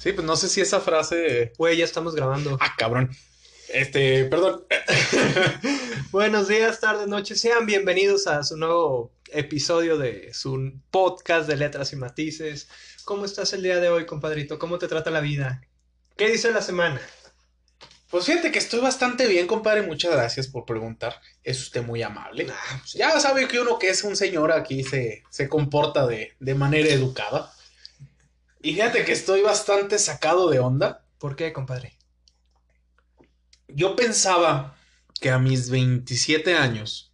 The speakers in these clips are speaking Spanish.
Sí, pues no sé si esa frase. Güey, ya estamos grabando. Ah, cabrón. Este, perdón. Buenos días, tardes, noches. Sean bienvenidos a su nuevo episodio de su podcast de letras y matices. ¿Cómo estás el día de hoy, compadrito? ¿Cómo te trata la vida? ¿Qué dice la semana? Pues fíjate que estoy bastante bien, compadre. Muchas gracias por preguntar. Es usted muy amable. Ah, pues, Ya sabe que uno que es un señor aquí se, se comporta de, de manera educada. Y fíjate que estoy bastante sacado de onda. ¿Por qué, compadre? Yo pensaba que a mis 27 años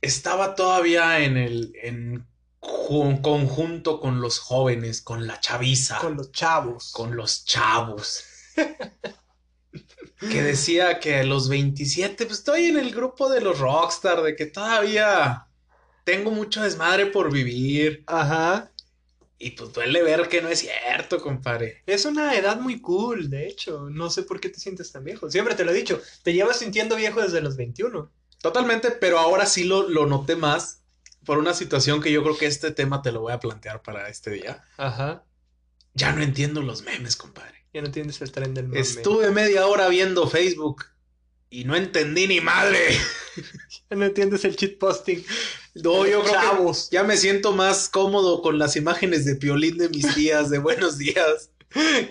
estaba todavía en el en ju- conjunto con los jóvenes, con la chaviza, Con los chavos. con los chavos. que decía que a los 27 pues estoy en el grupo de los rockstar, de que todavía tengo mucho desmadre por vivir. Ajá. Y pues duele ver que no es cierto, compadre. Es una edad muy cool, de hecho. No sé por qué te sientes tan viejo. Siempre te lo he dicho. Te llevas sintiendo viejo desde los 21. Totalmente, pero ahora sí lo, lo noté más por una situación que yo creo que este tema te lo voy a plantear para este día. Ajá. Ya no entiendo los memes, compadre. Ya no entiendes el tren del mame. Estuve media hora viendo Facebook y no entendí ni madre. Ya no entiendes el cheat posting. No, yo creo Chavos. que ya me siento más cómodo con las imágenes de piolín de mis tías de buenos días.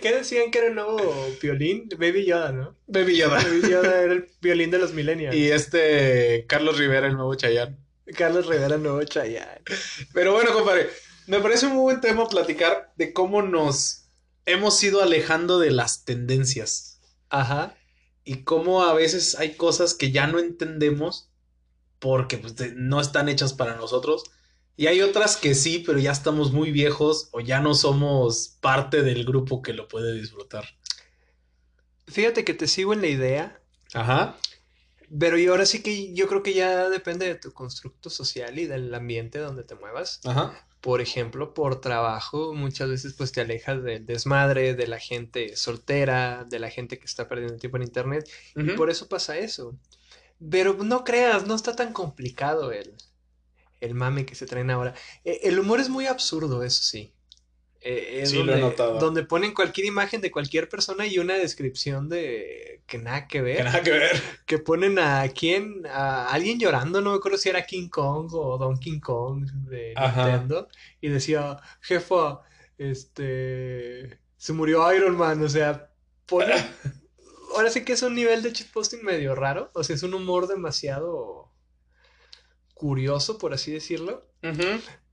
¿Qué decían que era el nuevo violín? Baby Yoda, ¿no? Baby Yoda. Baby Yoda era el violín de los millennials. Y este Carlos Rivera, el nuevo Chayán. Carlos Rivera, nuevo Chayanne. Pero bueno, compadre, me parece un muy buen tema platicar de cómo nos hemos ido alejando de las tendencias Ajá. y cómo a veces hay cosas que ya no entendemos porque pues, no están hechas para nosotros. Y hay otras que sí, pero ya estamos muy viejos o ya no somos parte del grupo que lo puede disfrutar. Fíjate que te sigo en la idea, Ajá. pero y ahora sí que yo creo que ya depende de tu constructo social y del ambiente donde te muevas. Ajá. Por ejemplo, por trabajo, muchas veces pues te alejas del desmadre, de la gente soltera, de la gente que está perdiendo tiempo en internet. Y por eso pasa eso. Pero no creas, no está tan complicado el, el mame que se traen ahora. Eh, el humor es muy absurdo, eso sí. Eh, es Sí, lo he notado. donde ponen cualquier imagen de cualquier persona y una descripción de que nada que ver. Que nada que ver. Que ponen a quién, a alguien llorando, no me acuerdo si era King Kong o Donkey Kong de Ajá. Nintendo. Y decía, jefa, este, se murió Iron Man, o sea, pone... Ahora sí que es un nivel de shitposting medio raro, o sea, es un humor demasiado curioso, por así decirlo.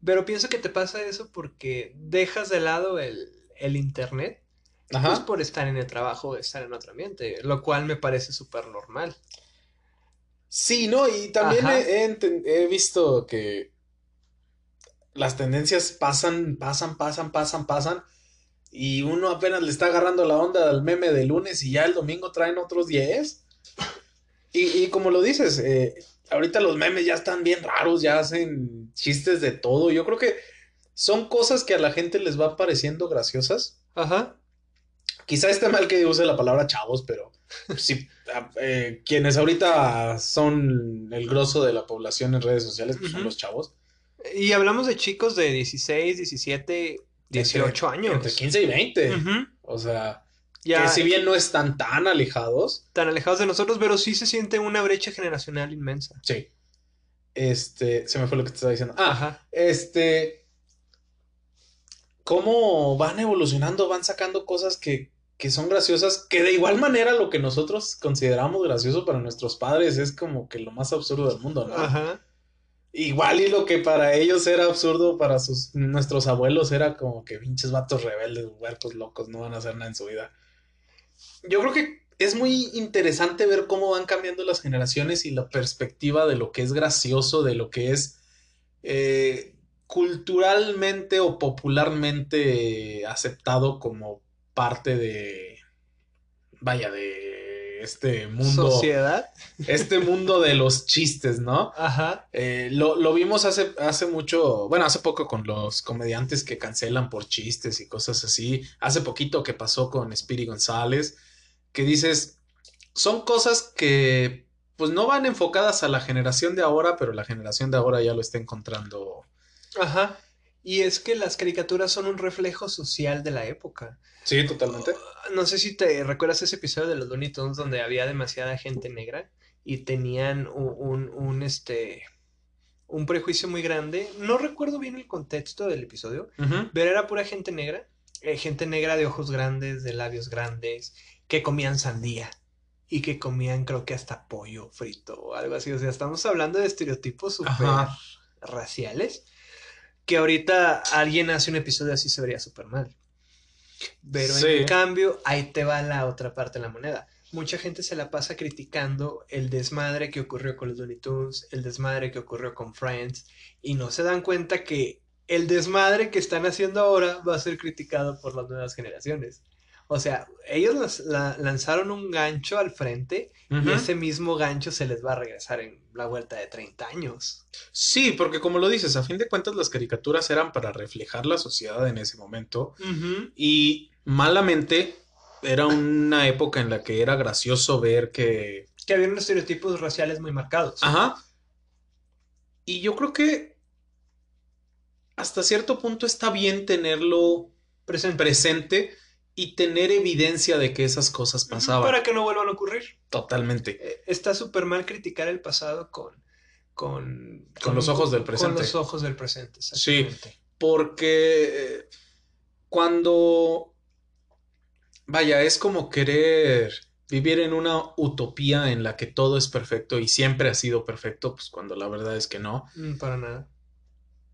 Pero pienso que te pasa eso porque dejas de lado el, el internet, pues Ajá. por estar en el trabajo o estar en otro ambiente, lo cual me parece súper normal. Sí, no, y también he, he visto que las tendencias pasan, pasan, pasan, pasan, pasan, y uno apenas le está agarrando la onda al meme de lunes y ya el domingo traen otros 10. Y, y como lo dices, eh, ahorita los memes ya están bien raros, ya hacen chistes de todo. Yo creo que son cosas que a la gente les va pareciendo graciosas. Ajá. Quizá esté mal que use la palabra chavos, pero a- eh, quienes ahorita son el grosso de la población en redes sociales, pues son los chavos. Y hablamos de chicos de 16, 17, 18 Entre- años. Entre 15 y 20. Ujú. O sea, Ya que si bien no están tan alejados, tan alejados de nosotros, pero sí se siente una brecha generacional inmensa. sí. Este, se me fue lo que te estaba diciendo. Ah, Ajá. este, cómo van evolucionando, van sacando cosas que, que son graciosas, que de igual manera lo que nosotros consideramos gracioso para nuestros padres es como que lo más absurdo del mundo, ¿no? Ajá. Igual y lo que para ellos era absurdo, para sus nuestros abuelos era como que pinches vatos rebeldes, huercos locos, no van a hacer nada en su vida. Yo creo que es muy interesante ver cómo van cambiando las generaciones y la perspectiva de lo que es gracioso, de lo que es eh, culturalmente o popularmente aceptado como parte de, vaya, de este mundo, Sociedad. este mundo de los chistes, ¿no? Ajá. Eh, lo, lo vimos hace, hace mucho, bueno, hace poco con los comediantes que cancelan por chistes y cosas así. Hace poquito que pasó con Speedy González, que dices, son cosas que pues no van enfocadas a la generación de ahora, pero la generación de ahora ya lo está encontrando Ajá. Y es que las caricaturas son un reflejo social de la época. Sí, totalmente. No sé si te recuerdas ese episodio de los Looney Tunes donde había demasiada gente negra y tenían un, un, este un prejuicio muy grande. No recuerdo bien el contexto del episodio, pero era pura gente negra, eh, gente negra de ojos grandes, de labios grandes, que comían sandía y que comían creo que hasta pollo frito o algo así. O sea, estamos hablando de estereotipos súper raciales que ahorita alguien hace un episodio así se vería súper mal. Pero en cambio, ahí te va la otra parte de la moneda. Mucha gente se la pasa criticando el desmadre que ocurrió con los Looney Tunes, el desmadre que ocurrió con Friends, y no se dan cuenta que el desmadre que están haciendo ahora va a ser criticado por las nuevas generaciones. O sea, ellos lanzaron un gancho al frente y ese mismo gancho se les va a regresar en la vuelta de 30 años. Sí, porque como lo dices, a fin de cuentas las caricaturas eran para reflejar la sociedad en ese momento y malamente era una época en la que era gracioso ver que... Que había unos estereotipos raciales muy marcados. Ajá. Y yo creo que hasta cierto punto está bien tenerlo presente y tener evidencia de que esas cosas pasaban. Para que no vuelvan a ocurrir. Totalmente. Eh, está súper mal criticar el pasado con, con, con, los ojos del presente. Con los ojos del presente, Sí, porque cuando, vaya, es como querer vivir en una utopía en la que todo es perfecto y siempre ha sido perfecto, pues cuando la verdad es que no. Mm, para nada.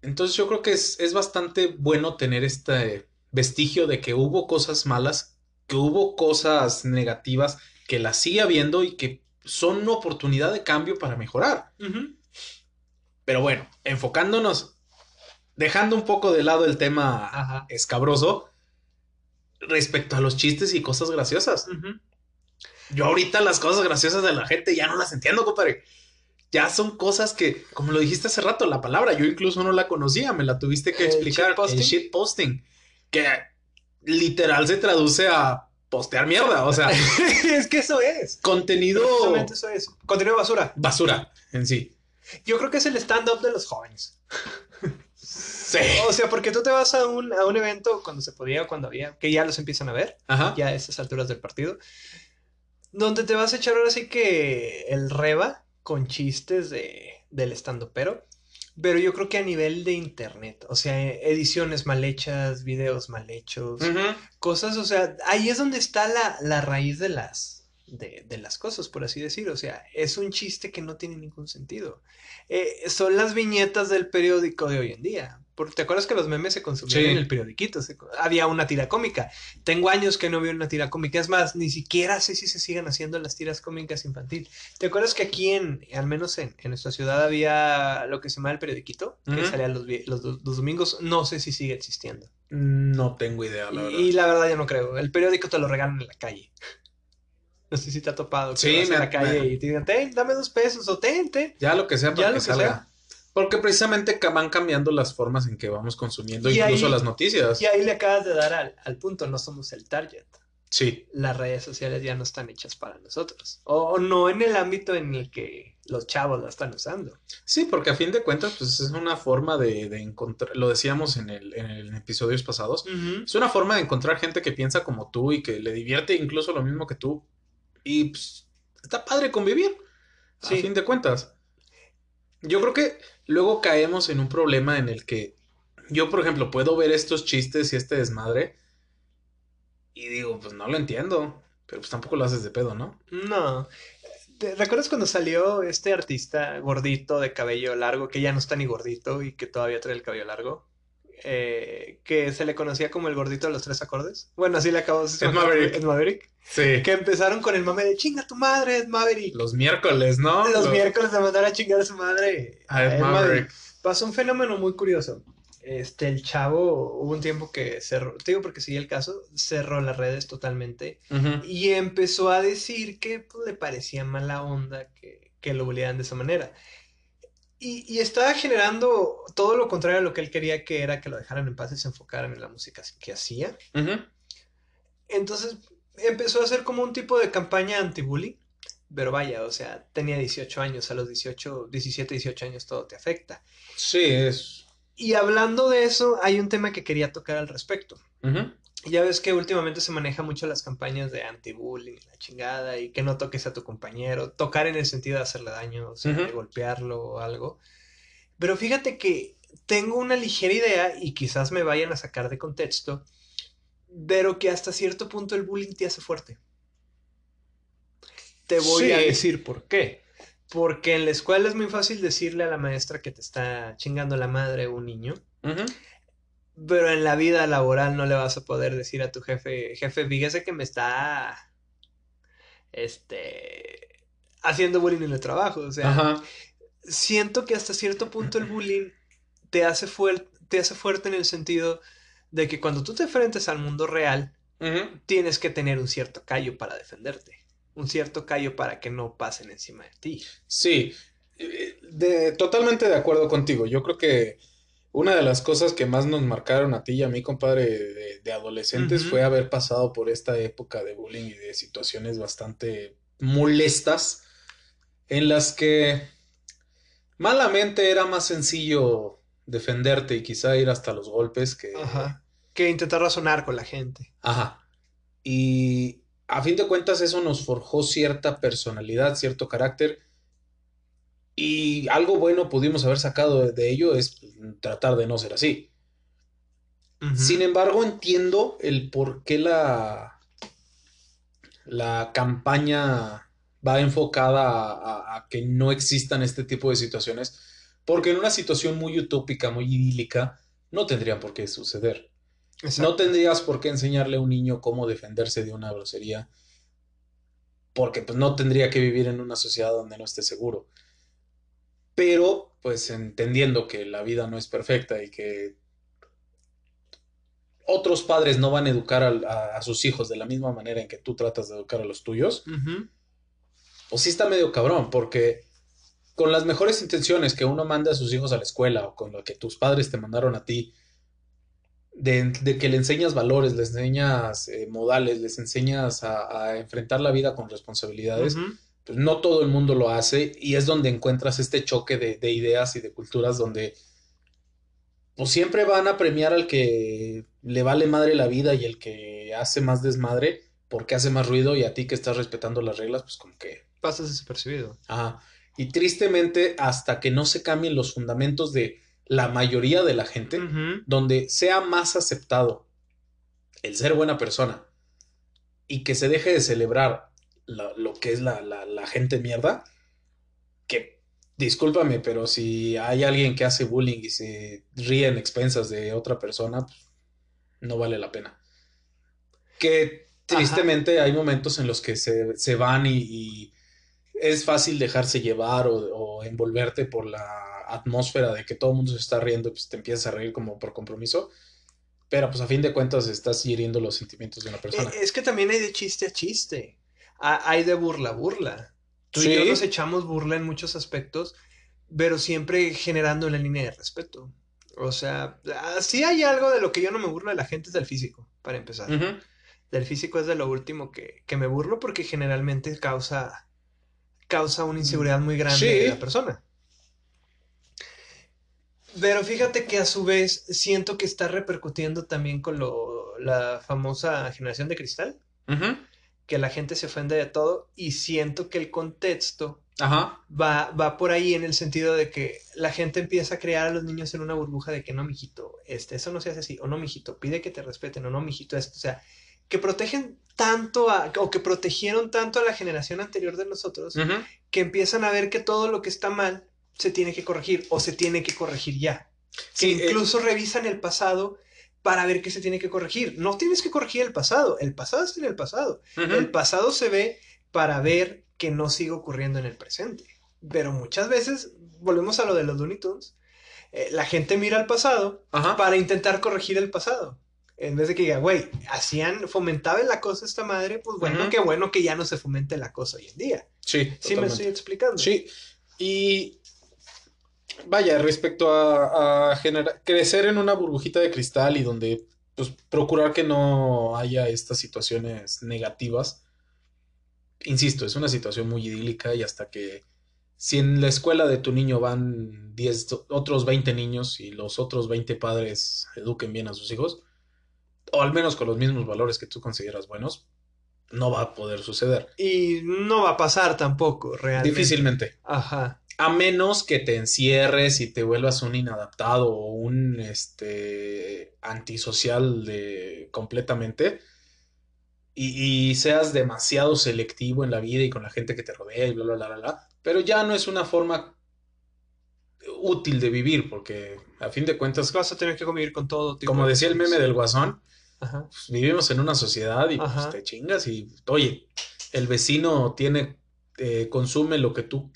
Entonces yo creo que es, es bastante bueno tener este vestigio de que hubo cosas malas, que hubo cosas negativas, que las sigue habiendo y que son una oportunidad de cambio para mejorar. Pero bueno, enfocándonos, dejando un poco de lado el tema escabroso, respecto a los chistes y cosas graciosas. Yo ahorita las cosas graciosas de la gente ya no las entiendo, compadre. Ya son cosas que, como lo dijiste hace rato, la palabra, yo incluso no la conocía, me la tuviste que explicar. El shit posting que literal se traduce a postear mierda, o sea. es que eso es. Contenido. eso es. Contenido basura. Basura, en sí. Yo creo que es el stand-up de los jóvenes. Sí. O sea, porque tú te vas a un, a un evento cuando se podía o cuando había, que ya los empiezan a ver, ya a esas alturas del partido, donde te vas a echar ahora sí que el reba con chistes de, del stand pero pero yo creo que a nivel de internet, o sea, ediciones mal hechas, videos mal hechos, cosas, o sea, ahí es donde está la, la raíz de las, de, de, las cosas, por así decir. O sea, es un chiste que no tiene ningún sentido. Eh, son las viñetas del periódico de hoy en día. ¿Te acuerdas que los memes se consumían en el periodiquito? había una tira cómica. Tengo años que no veo una tira cómica. Es más, ni siquiera sé si se siguen haciendo las tiras cómicas infantil. ¿Te acuerdas que aquí, en, al menos en, nuestra ciudad, había lo que se llama el periodiquito? Que salía los, los, domingos. No sé si sigue existiendo. No tengo idea, la verdad. Y la verdad yo no creo. El periódico te lo regalan en la calle. No sé si te ha topado. sí, me, en la calle y te digan, ten, dame dos pesos o ten, ten. Ya lo que sea para que, salga. Porque precisamente van cambiando las formas en que vamos consumiendo incluso las noticias. Y ahí le acabas de dar al, punto, no somos el target. Sí. Las redes sociales ya no están hechas para nosotros. O, no en el ámbito en el que los chavos la están usando. Sí, porque a fin de cuentas, pues es una forma de, encontrar, lo decíamos en, el, en episodios pasados, es una forma de encontrar gente que piensa como tú y que le divierte incluso lo mismo que tú. Y pues, está padre convivir. A fin de cuentas. Yo creo que luego caemos en un problema en el que yo, por ejemplo, puedo ver estos chistes y este desmadre y digo, pues no lo entiendo, pero pues tampoco lo haces de pedo, ¿no? No. ¿Te ¿Recuerdas cuando salió este artista gordito de cabello largo, que ya no está ni gordito y que todavía trae el cabello largo? Eh, que se le conocía como el gordito de los tres acordes. Bueno, así le acabó de Ed Maverick. Ed Maverick. Sí. Que empezaron con el mame de chinga tu madre, Ed Maverick. Los miércoles, ¿no? Los, miércoles de mandar a chingar a su madre. A Ed, Maverick. Pasó un fenómeno muy curioso. Este, el chavo, hubo un tiempo que cerró, te digo porque sigue el caso, cerró las redes totalmente y empezó a decir que pues, le parecía mala onda que, que lo bullearan de esa manera. Y, estaba generando todo lo contrario a lo que él quería, que era que lo dejaran en paz y se enfocaran en la música que hacía. Entonces empezó a hacer como un tipo de campaña anti-bullying. Pero vaya, o sea, tenía 18 años, a los 18, 17, 18 años todo te afecta. Sí, es. Y hablando de eso, hay un tema que quería tocar al respecto. Ya ves que últimamente se maneja mucho las campañas de anti-bullying, la chingada, y que no toques a tu compañero. Tocar en el sentido de hacerle daño, o sea, de golpearlo o algo. Pero fíjate que tengo una ligera idea, y quizás me vayan a sacar de contexto, pero que hasta cierto punto el bullying te hace fuerte. Te voy a decir por qué. Porque en la escuela es muy fácil decirle a la maestra que te está chingando la madre un niño. Pero en la vida laboral no le vas a poder decir a tu jefe, jefe, fíjese que me está este haciendo bullying en el trabajo. O sea, siento que hasta cierto punto el bullying te hace, te hace fuerte en el sentido de que cuando tú te enfrentes al mundo real, tienes que tener un cierto callo para defenderte un cierto callo para que no pasen encima de ti. Sí, eh, de, totalmente de acuerdo contigo. Yo creo que una de las cosas que más nos marcaron a ti y a mí, compadre, de, adolescentes fue haber pasado por esta época de bullying y de situaciones bastante molestas en las que malamente era más sencillo defenderte y quizá ir hasta los golpes que... Ajá. Que intentar razonar con la gente. Ajá. Y a fin de cuentas eso nos forjó cierta personalidad, cierto carácter. Y algo bueno pudimos haber sacado de ello es tratar de no ser así. Sin embargo, entiendo el por qué la, la campaña va enfocada a, que no existan este tipo de situaciones, porque en una situación muy utópica, muy idílica, no tendrían por qué suceder. No tendrías por qué enseñarle a un niño cómo defenderse de una grosería, porque pues no tendría que vivir en una sociedad donde no esté seguro. Pero, pues entendiendo que la vida no es perfecta y que otros padres no van a educar a, sus hijos de la misma manera en que tú tratas de educar a los tuyos, pues sí está medio cabrón, porque con las mejores intenciones que uno manda a sus hijos a la escuela o con lo que tus padres te mandaron a ti, de, que le enseñas valores, le enseñas eh, modales, les enseñas a, enfrentar la vida con responsabilidades, pues no todo el mundo lo hace y es donde encuentras este choque de, ideas y de culturas donde pues siempre van a premiar al que le vale madre la vida y el que hace más desmadre porque hace más ruido y a ti que estás respetando las reglas, pues como que... Pasas desapercibido. Ajá. Y tristemente, hasta que no se cambien los fundamentos de la mayoría de la gente, donde sea más aceptado el ser buena persona y que se deje de celebrar lo que es la, la, gente mierda, que discúlpame, pero si hay alguien que hace bullying y se ríe en expensas de otra persona, pues, no vale la pena. Que tristemente hay momentos en los que se, van y, es fácil dejarse llevar o envolverte por la atmósfera de que todo el mundo se está riendo, pues te empiezas a reír como por compromiso. Pero pues a fin de cuentas estás hiriendo los sentimientos de una persona. Eh, es que también hay de chiste a chiste. Hay de burla burla. Tú y yo nos echamos burla en muchos aspectos, pero siempre generando la línea de respeto. O sea, sí hay algo de lo que yo no me burlo de la gente es del físico, para empezar. Del físico es de lo último que, me burlo porque generalmente causa, causa una inseguridad muy grande de la persona. Pero fíjate que a su vez siento que está repercutiendo también con lo, la famosa generación de cristal. Que la gente se ofende de todo y siento que el contexto Va, va por ahí en el sentido de que la gente empieza a crear a los niños en una burbuja de que no, mijito, este, eso no se hace así, o no, mijito, pide que te respeten, o no, mijito, esto, o sea, que protegen tanto a, o que protegieron tanto a la generación anterior de nosotros, que empiezan a ver que todo lo que está mal se tiene que corregir o se tiene que corregir ya. Que eh, incluso revisan el pasado para ver qué se tiene que corregir. No tienes que corregir el pasado, el pasado está en el pasado. El pasado se ve para ver que no sigue ocurriendo en el presente. Pero muchas veces, volvemos a lo de los Looney Tunes, eh, la gente mira al pasado para intentar corregir el pasado. En vez de que diga, güey, hacían, fomentaba la cosa esta madre, pues bueno, qué bueno que ya no se fomente la cosa hoy en día. Sí. Sí, me estoy explicando. Sí. Y vaya, respecto a, generar, crecer en una burbujita de cristal y donde, pues, procurar que no haya estas situaciones negativas. Insisto, es una situación muy idílica y hasta que si en la escuela de tu niño van 10, otros 20 niños y los otros 20 padres eduquen bien a sus hijos, o al menos con los mismos valores que tú consideras buenos, no va a poder suceder. Y no va a pasar tampoco, realmente. Difícilmente. Ajá. A menos que te encierres y te vuelvas un inadaptado o un este antisocial de completamente y, seas demasiado selectivo en la vida y con la gente que te rodea y bla bla bla bla, bla. pero ya no es una forma útil de vivir porque a fin de cuentas vas a tener que convivir con todo tipo como decía el meme del guasón pues, vivimos en una sociedad y pues, te chingas y oye el vecino tiene eh, consume lo que tú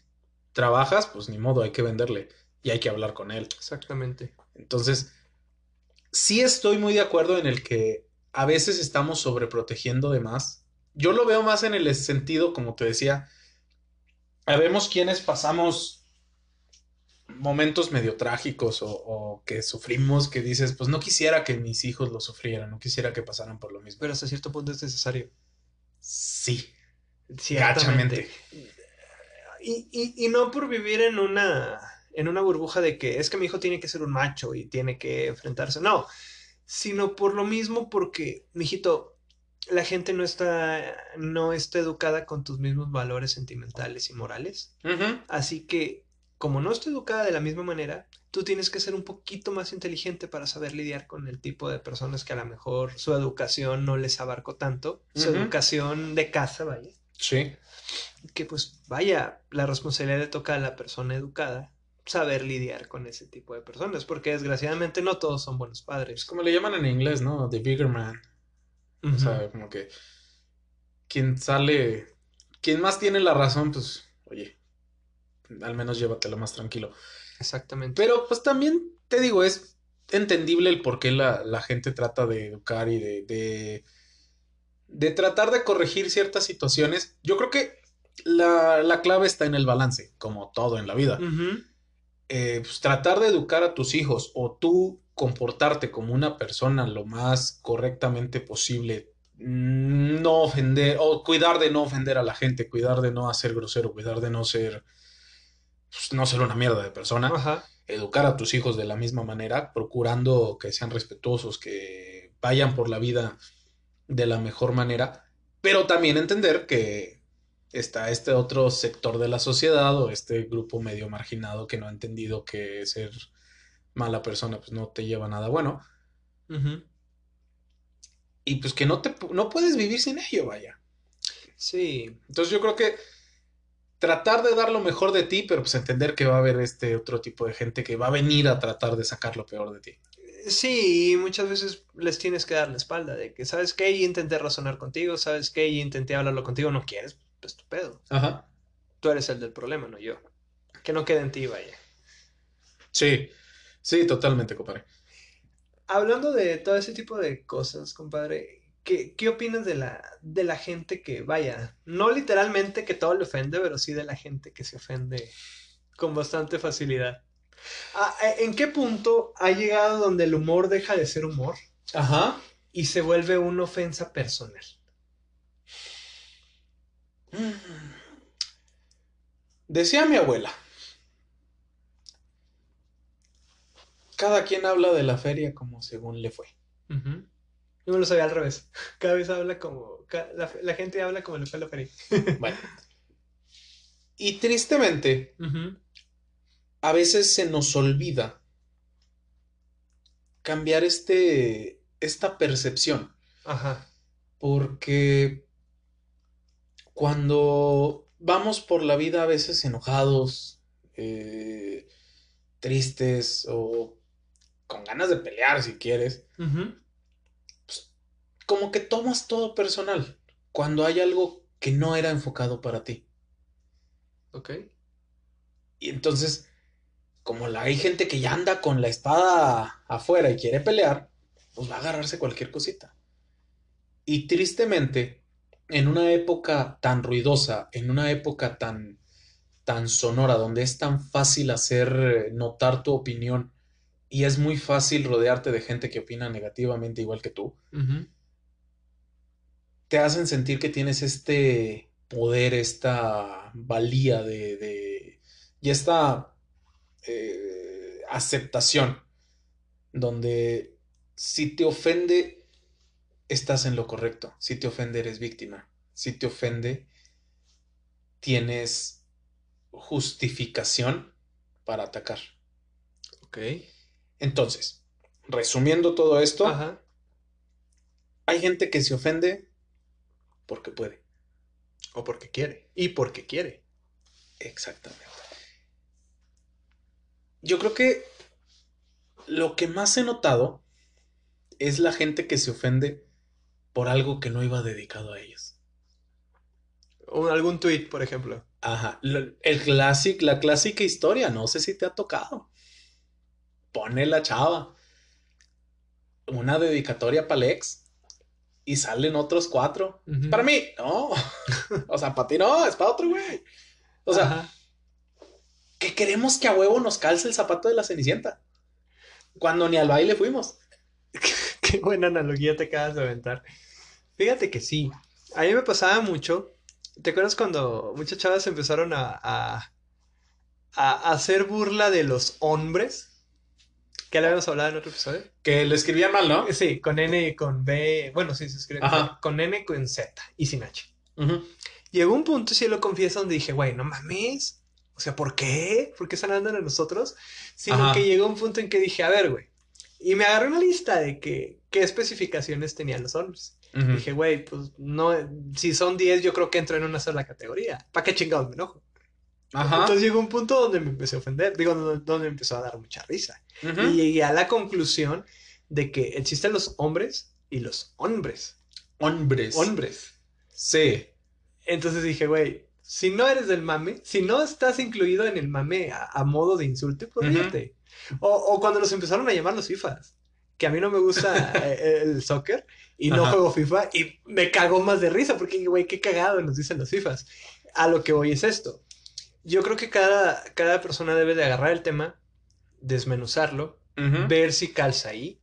trabajas, pues ni modo, hay que venderle y hay que hablar con él. Exactamente. Entonces, sí estoy muy de acuerdo en el que a veces estamos sobreprotegiendo de más. Yo lo veo más en el sentido, como te decía, habemos quienes pasamos momentos medio trágicos o, o, que sufrimos, que dices, pues no quisiera que mis hijos lo sufrieran, no quisiera que pasaran por lo mismo. Pero hasta cierto punto es necesario. Sí. Ciertamente. Y, y, no por vivir en una, en una burbuja de que es que mi hijo tiene que ser un macho y tiene que enfrentarse. No, sino por lo mismo porque, mijito, la gente no está, no está educada con tus mismos valores sentimentales y morales. Así que, como no está educada de la misma manera, tú tienes que ser un poquito más inteligente para saber lidiar con el tipo de personas que a lo mejor su educación no les abarcó tanto, su educación de casa, vaya. Sí que pues vaya, la responsabilidad le toca a la persona educada saber lidiar con ese tipo de personas, porque desgraciadamente no todos son buenos padres. Como le llaman en inglés, ¿no? The bigger man. O sea, como que quien sale, quien más tiene la razón, pues, oye, al menos llévatelo más tranquilo. Exactamente. Pero pues también te digo, es entendible el por qué la, la gente trata de educar y de, de, de tratar de corregir ciertas situaciones. Yo creo que la, clave está en el balance, como todo en la vida. Eh, pues, tratar de educar a tus hijos o tú comportarte como una persona lo más correctamente posible, no ofender o cuidar de no ofender a la gente, cuidar de no hacer grosero, cuidar de no ser, pues, no ser una mierda de persona. Educar a tus hijos de la misma manera, procurando que sean respetuosos, que vayan por la vida de la mejor manera, pero también entender que está este otro sector de la sociedad o este grupo medio marginado que no ha entendido que ser mala persona pues no te lleva a nada bueno. Y pues que no te no puedes vivir sin ello, vaya. Sí. Entonces yo creo que tratar de dar lo mejor de ti, pero pues entender que va a haber este otro tipo de gente que va a venir a tratar de sacar lo peor de ti. Sí, muchas veces les tienes que dar la espalda de que, ¿sabes qué? Y intenté razonar contigo, ¿sabes qué? Y intenté hablarlo contigo, no quieres, pues tu pedo. Ajá. Tú eres el del problema, no yo. Que no quede en ti, vaya. Sí, sí, totalmente, compadre. Hablando de todo ese tipo de cosas, compadre, ¿qué, qué opinas de la, de la gente que, vaya, no literalmente que todo le ofende, pero sí de la gente que se ofende con bastante facilidad? Ah, eh, ¿En qué punto ha llegado donde el humor deja de ser humor? Ajá. Y se vuelve una ofensa personal. Decía mi abuela, cada quien habla de la feria como según le fue. Yo me lo sabía al revés. Cada vez habla como. La, gente habla como le fue la feria. bueno. Y tristemente, a veces se nos olvida cambiar este. esta percepción. Ajá. Porque cuando vamos por la vida a veces enojados, eh, tristes o con ganas de pelear si quieres, pues, como que tomas todo personal cuando hay algo que no era enfocado para ti. Ok. Y entonces, como la, hay gente que ya anda con la espada afuera y quiere pelear, pues va a agarrarse cualquier cosita. Y tristemente, en una época tan ruidosa, en una época tan, tan sonora, donde es tan fácil hacer eh, notar tu opinión y es muy fácil rodearte de gente que opina negativamente igual que tú, te hacen sentir que tienes este poder, esta valía de, de, y esta eh, aceptación, donde si te ofende, estás en lo correcto, si te ofende, eres víctima, si te ofende, tienes justificación para atacar. Ok. Entonces, resumiendo todo esto, hay gente que se ofende porque puede. O porque quiere. Y porque quiere. Exactamente. Yo creo que lo que más he notado es la gente que se ofende por algo que no iba dedicado a ellos. O algún tweet, por ejemplo. Ajá. El clásico, la clásica historia, no sé si te ha tocado. Pone la chava. Una dedicatoria para Lex. Y salen otros cuatro. Para mí, no. o sea, para ti no, es para otro güey. O sea, que queremos que a huevo nos calce el zapato de la cenicienta. Cuando ni al baile fuimos. Qué buena analogía te acabas de aventar. Fíjate que sí. A mí me pasaba mucho ¿Te acuerdas cuando muchas chavas empezaron a, a, a hacer burla de los hombres? Que le habíamos hablado en otro episodio. Que lo escribían mal, ¿no? Sí, con N y con B. Bueno, sí, se escribe con N y con Z y sin H. Llegó un punto, si lo confieso, donde dije, güey, no mames. O sea, ¿por qué? ¿Por qué están hablando de nosotros? Sino que llegó un punto en que dije, a ver, güey. Y me agarré una lista de que, qué especificaciones tenían los hombres. Dije, güey, pues no, si son 10, yo creo que entro en una sola categoría. ¿Para qué chingados me enojo? Entonces llegó un punto donde me empecé a ofender, digo, donde, me empezó a dar mucha risa. Y llegué a la conclusión de que existen los hombres y los hombres. Hombres. Hombres. Sí. Entonces dije, güey, si no eres del mame, si no estás incluido en el mame a, modo de insulto, pues o, o, cuando nos empezaron a llamar los FIFAs que a mí no me gusta eh, el soccer y no juego FIFA y me cago más de risa porque, güey, qué cagado nos dicen los FIFAs. A lo que voy es esto. Yo creo que cada, cada persona debe de agarrar el tema, desmenuzarlo, ver si calza ahí.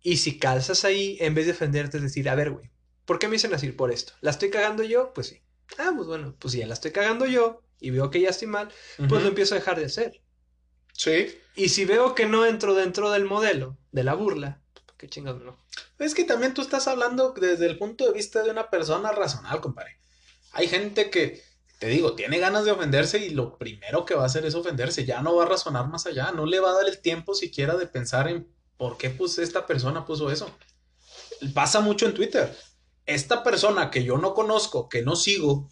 Y si calzas ahí, en vez de defenderte, es decir, a ver, güey, ¿por qué me dicen así por esto? ¿La estoy cagando yo? Pues sí. Ah, pues bueno, pues si ya la estoy cagando yo y veo que ya estoy mal, pues lo empiezo a dejar de hacer. Sí. Y si veo que no entro dentro del modelo de la burla, qué chingados no. Es que también tú estás hablando desde el punto de vista de una persona racional, compadre. Hay gente que, te digo, tiene ganas de ofenderse y lo primero que va a hacer es ofenderse. Ya no va a razonar más allá. No le va a dar el tiempo siquiera de pensar en por qué pues, esta persona puso eso. Pasa mucho en Twitter. Esta persona que yo no conozco, que no sigo,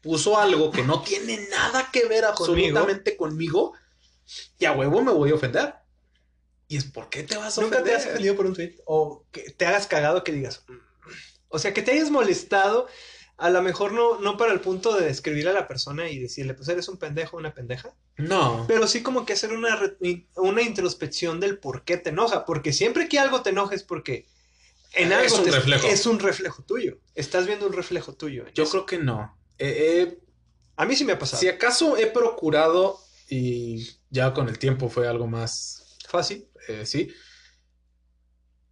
puso algo que no tiene nada que ver absolutamente conmigo y a huevo me voy a ofender. Y es, ¿por qué te vas a ofender? ¿Nunca te has ofendido por un tweet? O que te hagas cagado que digas... Mm". O sea, que te hayas molestado, a lo mejor no, no para el punto de describir a la persona y decirle, pues eres un pendejo, una pendeja. No. Pero sí como que hacer una, una introspección del por qué te enoja. Porque siempre que algo te enoja es porque en algo es un, reflejo. Es un reflejo tuyo. Estás viendo un reflejo tuyo. Yo creo que no. a mí sí me ha pasado. Si acaso he procurado y ya con el tiempo fue algo más fácil, eh, sí,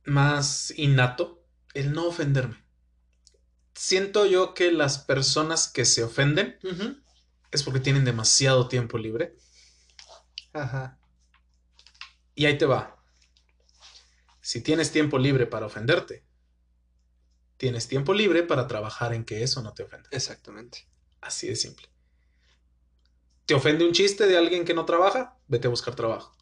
más innato, el no ofenderme. Siento yo que las personas que se ofenden es porque tienen demasiado tiempo libre. Ajá. Y ahí te va. Si tienes tiempo libre para ofenderte, tienes tiempo libre para trabajar en que eso no te ofenda. Exactamente. Así de simple. ¿Te ofende un chiste de alguien que no trabaja? Vete a buscar trabajo.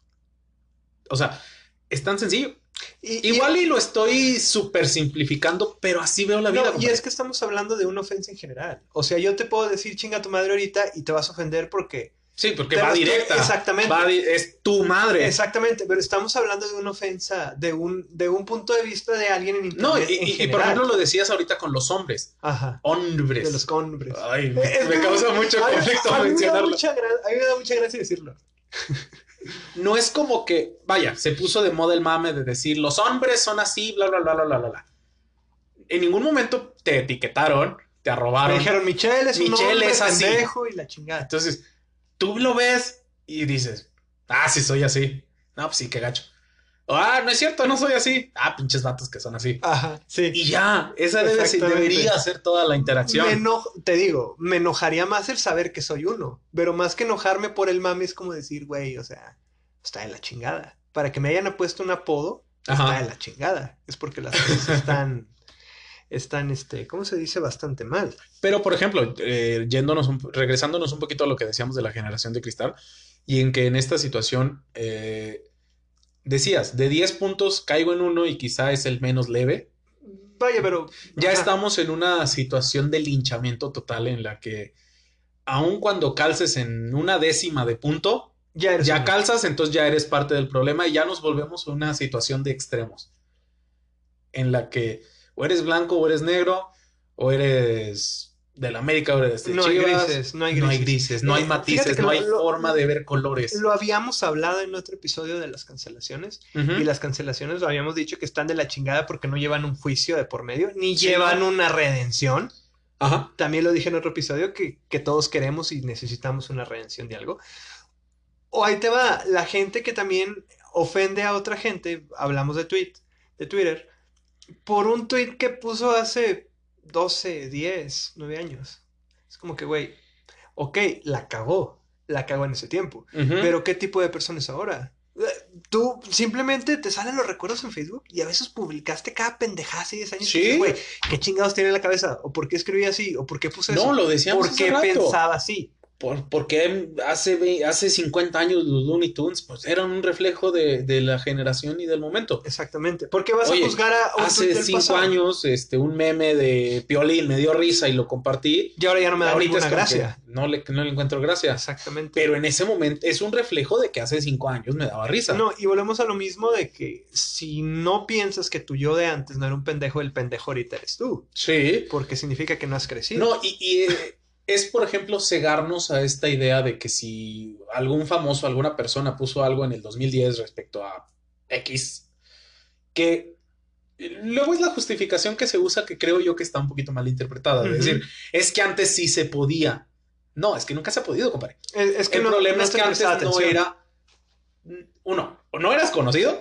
O sea, es tan sencillo. Igual y, lo estoy súper simplificando, pero así veo la vida. y es que estamos hablando de una ofensa en general. O sea, yo te puedo decir chinga tu madre ahorita y te vas a ofender porque Sí, porque va directa. Exactamente. es tu madre. Exactamente, pero estamos hablando de una ofensa, de un, de un punto de vista de alguien en internet. No, y, por ejemplo lo decías ahorita con los hombres. Ajá. Hombres. De los hombres. Ay, me, causa mucho conflicto a, mencionarlo. Me a mí me da mucha gracia decirlo. no es como que, vaya, se puso de moda el mame de decir los hombres son así, bla, bla, bla, bla, bla, bla. En ningún momento te etiquetaron, te arrobaron. Me dijeron, Michelle es un hombre es así. y la chingada. Entonces, tú lo ves y dices, ah, sí, soy así. No, pues sí, qué gacho. Ah, no es cierto, no soy así. Ah, pinches vatos que son así. Ajá, sí. Y ya, esa debe, debería ser toda la interacción. te digo, me enojaría más el saber que soy uno, pero más que enojarme por el mami es como decir, güey, o sea, está de la chingada. Para que me hayan puesto un apodo, está de la chingada. Es porque las cosas están, están, este, ¿cómo se dice? Bastante mal. Pero, por ejemplo, eh, yéndonos, regresándonos un poquito a lo que decíamos de la generación de cristal, y en que en esta situación, eh, decías, de 10 puntos caigo en uno y quizá es el menos leve. Vaya, pero... Ya estamos en una situación de linchamiento total en la que, aun cuando calces en una décima de punto, ya, ya calzas, entonces ya eres parte del problema y ya nos volvemos a una situación de extremos. En la que o eres blanco o eres negro, o eres de la América o de no hay grises, no hay grises, no hay, grises, no hay matices, no hay forma de ver colores. Lo habíamos hablado en otro episodio de las cancelaciones y las cancelaciones lo habíamos dicho que están de la chingada porque no llevan un juicio de por medio ni llevan una redención. Ajá. También lo dije en otro episodio que, que todos queremos y necesitamos una redención de algo. O ahí te va, la gente que también ofende a otra gente, hablamos de tweet, de Twitter, por un tweet que puso hace 12, 10, 9 años. Es como que, güey, ok, la cagó, la cagó en ese tiempo, pero ¿qué tipo de personas ahora? Eh, tú simplemente te salen los recuerdos en Facebook y a veces publicaste cada pendejada hace 10 años. Sí. Güey, ¿qué chingados tiene en la cabeza? ¿O por qué escribí así? ¿O por qué puse eso? No, lo decíamos ¿Por qué pensaba así? Porque hace, hace 50 años los Looney Tunes pues eran un reflejo de, la generación y del momento. Exactamente. ¿Por qué vas a juzgar a un Hace 5 años este, un meme de Piolín me dio risa y lo compartí. Y ahora ya no me da ninguna gracia. No le, no le encuentro gracia. Exactamente. Pero en ese momento es un reflejo de que hace 5 años me daba risa. No, y volvemos a lo mismo de que si no piensas que tu yo de antes no era un pendejo, el pendejo ahorita eres tú. Sí. Porque significa que no has crecido. No, y... y eh, es, por ejemplo, cegarnos a esta idea de que si algún famoso, alguna persona puso algo en el 2010 respecto a X, que luego es la justificación que se usa que creo yo que está un poquito mal interpretada. Es decir, es que antes sí se podía. No, es que nunca se ha podido, compadre. Es, que el problema es que antes no era. Uno, o no eras conocido,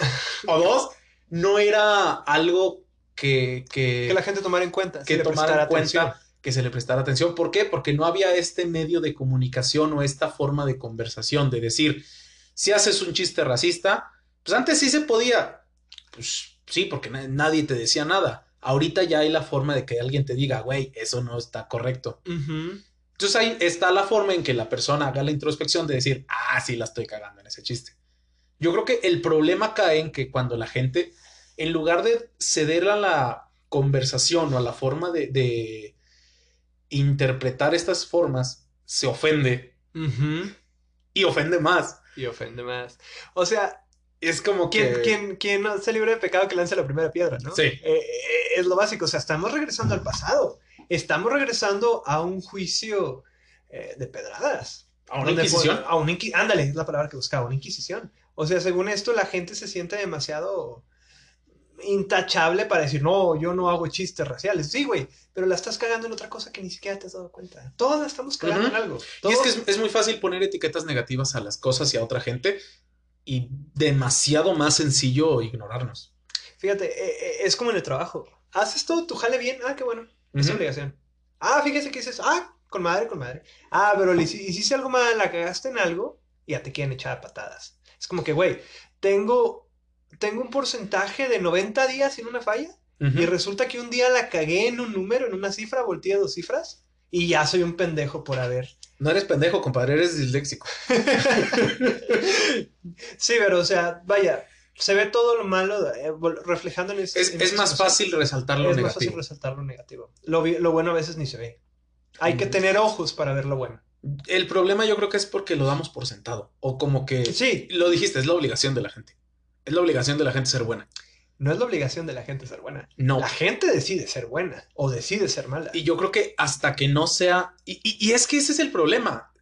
o dos, no era algo que, que, que la gente tomara en cuenta. Que tomara en cuenta que se le prestara atención. ¿Por qué? Porque no había este medio de comunicación o esta forma de conversación, de decir, si haces un chiste racista, pues antes sí se podía. Pues sí, porque nadie te decía nada. Ahorita ya hay la forma de que alguien te diga, güey, eso no está correcto. Entonces ahí está la forma en que la persona haga la introspección de decir, ah, sí, la estoy cagando en ese chiste. Yo creo que el problema cae en que cuando la gente, en lugar de ceder a la conversación o a la forma de, interpretar estas formas se ofende y ofende más. Y ofende más. O sea, es como que. Quien, quien, no se libre de pecado que lance la primera piedra, ¿no? Sí. Eh, eh, es lo básico. O sea, estamos regresando al pasado. Estamos regresando a un juicio eh, de pedradas. A una inquisición. a un Ándale, es la palabra que buscaba, una inquisición. O sea, según esto, la gente se siente demasiado intachable para decir, no, yo no hago chistes raciales. Sí, güey, pero la estás cagando en otra cosa que ni siquiera te has dado cuenta. Todos la estamos cagando en algo. Y es que es, muy fácil poner etiquetas negativas a las cosas y a otra gente y demasiado más sencillo ignorarnos. Fíjate, eh, eh, es como en el trabajo. Haces todo tu jale bien, ah, qué bueno, es obligación. Ah, fíjese que dices, ah, con madre, con madre. Ah, pero hiciste algo mal, la cagaste en algo y ya te quieren echar patadas. Es como que, güey, tengo tengo un porcentaje de 90 días sin una falla y resulta que un día la cagué en un número, en una cifra, volteé dos cifras y ya soy un pendejo por haber. No eres pendejo, compadre, eres disléxico. sí, pero o sea, vaya, se ve todo lo malo eh, reflejando en ese. Es, es más fácil resaltar lo negativo. Es más fácil resaltar lo negativo. Lo, lo, bueno a veces ni se ve. Hay que tener ojos para ver lo bueno. El problema yo creo que es porque lo damos por sentado. O como que. Sí. Lo dijiste, es la obligación de la gente. Es la obligación de la gente ser buena. No es la obligación de la gente ser buena. No. La gente decide ser buena o decide ser mala. Y yo creo que hasta que no sea. Y, es que ese es el problema.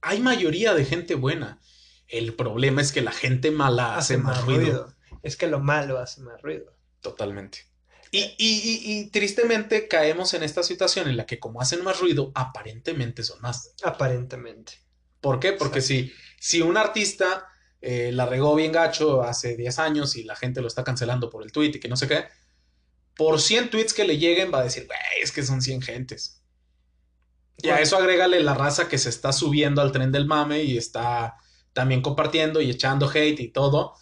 Hay mayoría de gente buena. El problema es que la gente mala hace, más ruido. Es que lo malo hace más ruido. Totalmente. Y, y, tristemente caemos en esta situación en la que como hacen más ruido, aparentemente son más. Aparentemente. ¿Por qué? Porque si, si un artista eh, la regó bien gacho hace 10 años y la gente lo está cancelando por el tweet y que no sé qué, por 100 tweets que le lleguen va a decir, güey, es que son 100 gentes. Y a eso agrégale la raza que se está subiendo al tren del mame y está también compartiendo y echando hate y todo.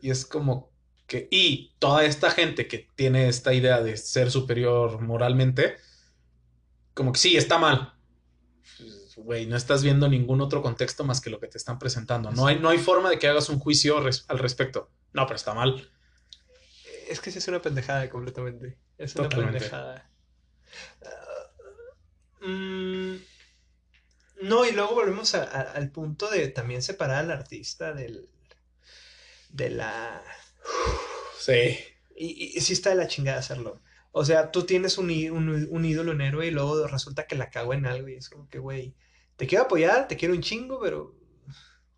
Y es como que, y toda esta gente que tiene esta idea de ser superior moralmente, como que sí, está mal. Güey, no estás viendo ningún otro contexto más que lo que te están presentando. No hay, no hay forma de que hagas un juicio al respecto. No, pero está mal. Es que sí es una pendejada completamente. Es una pendejada. Mm, no, y luego volvemos al punto de también separar al artista del. de la. Sí. Y, y, sí está de la chingada hacerlo. O sea, tú tienes un, un, ídolo, un héroe, y luego resulta que la cago en algo, y es como que, güey, te quiero apoyar, te quiero un chingo, pero.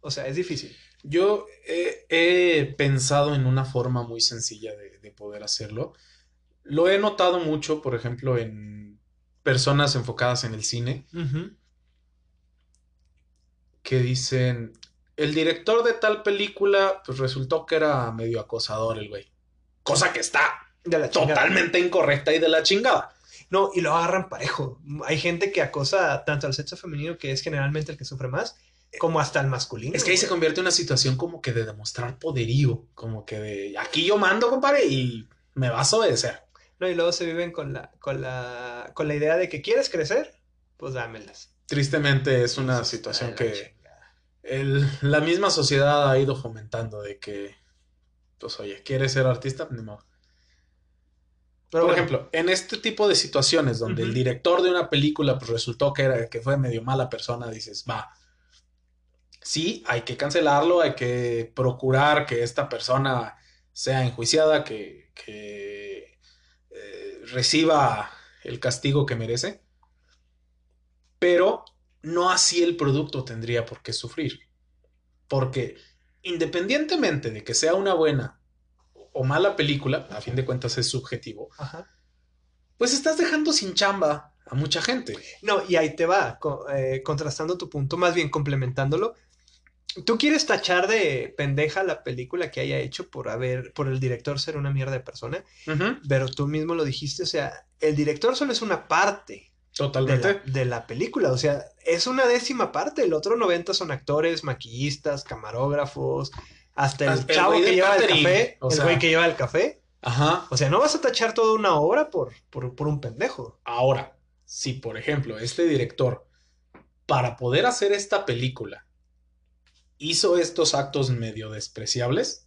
O sea, es difícil. Yo he, pensado en una forma muy sencilla de, poder hacerlo. Lo he notado mucho, por ejemplo, en personas enfocadas en el cine que dicen, el director de tal película, pues resultó que era medio acosador el güey. Cosa que está totalmente incorrecta y de la chingada. No, y lo agarran parejo. Hay gente que acosa tanto al sexo femenino, que es generalmente el que sufre más, como hasta el masculino. Es que ahí se convierte en una situación como que de demostrar poderío, como que de aquí yo mando, compadre, y me vas a obedecer. No, y luego se viven con la, con la, con la idea de que quieres crecer, pues dámelas. Tristemente es una situación que la misma sociedad ha ido fomentando de que, pues oye, ¿quieres ser artista? Ni modo. Pero, Por ejemplo, en este tipo de situaciones donde el director de una película pues, resultó que, era, que fue medio mala persona, dices, va, sí, hay que cancelarlo, hay que procurar que esta persona sea enjuiciada, que, eh, reciba el castigo que merece, pero no así el producto tendría por qué sufrir. Porque independientemente de que sea una buena o mala película, a fin de cuentas es subjetivo, pues estás dejando sin chamba a mucha gente. No, y ahí te va, eh, contrastando tu punto, más bien complementándolo tú quieres tachar de pendeja la película que haya hecho por haber, por el director ser una mierda de persona, pero tú mismo lo dijiste, o sea, el director solo es una parte. Totalmente. De la, película, o sea, es una décima parte, el otro 90 son actores, maquillistas, camarógrafos, hasta el chavo que lleva el café, el güey que lleva el café. Ajá. O sea, no vas a tachar toda una obra por, por, por un pendejo. Ahora, si por ejemplo este director, para poder hacer esta película, hizo estos actos medio despreciables,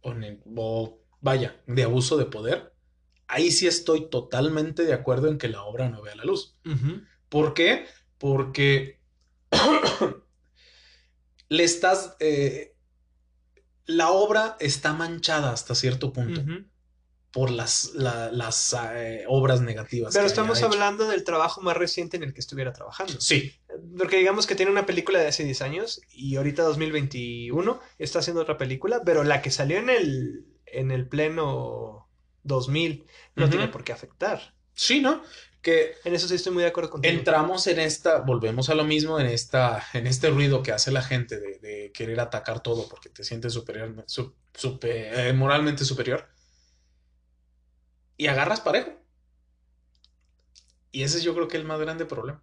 o, vaya, de abuso de poder, ahí sí estoy totalmente de acuerdo en que la obra no vea la luz. ¿Por qué? Porque le estás... Eh, la obra está manchada hasta cierto punto por las, las eh, obras negativas. Pero estamos hablando del trabajo más reciente en el que estuviera trabajando. Sí. Porque digamos que tiene una película de hace 10 años y ahorita 2021 está haciendo otra película, pero la que salió en el, en el pleno 2000 no tiene por qué afectar. Sí, ¿no? Que en eso sí estoy muy de acuerdo contigo. Entramos en esta, volvemos a lo mismo, en esta, en este ruido que hace la gente de, querer atacar todo porque te sientes superior, eh, moralmente superior y agarras parejo. Y ese es yo creo que el más grande problema.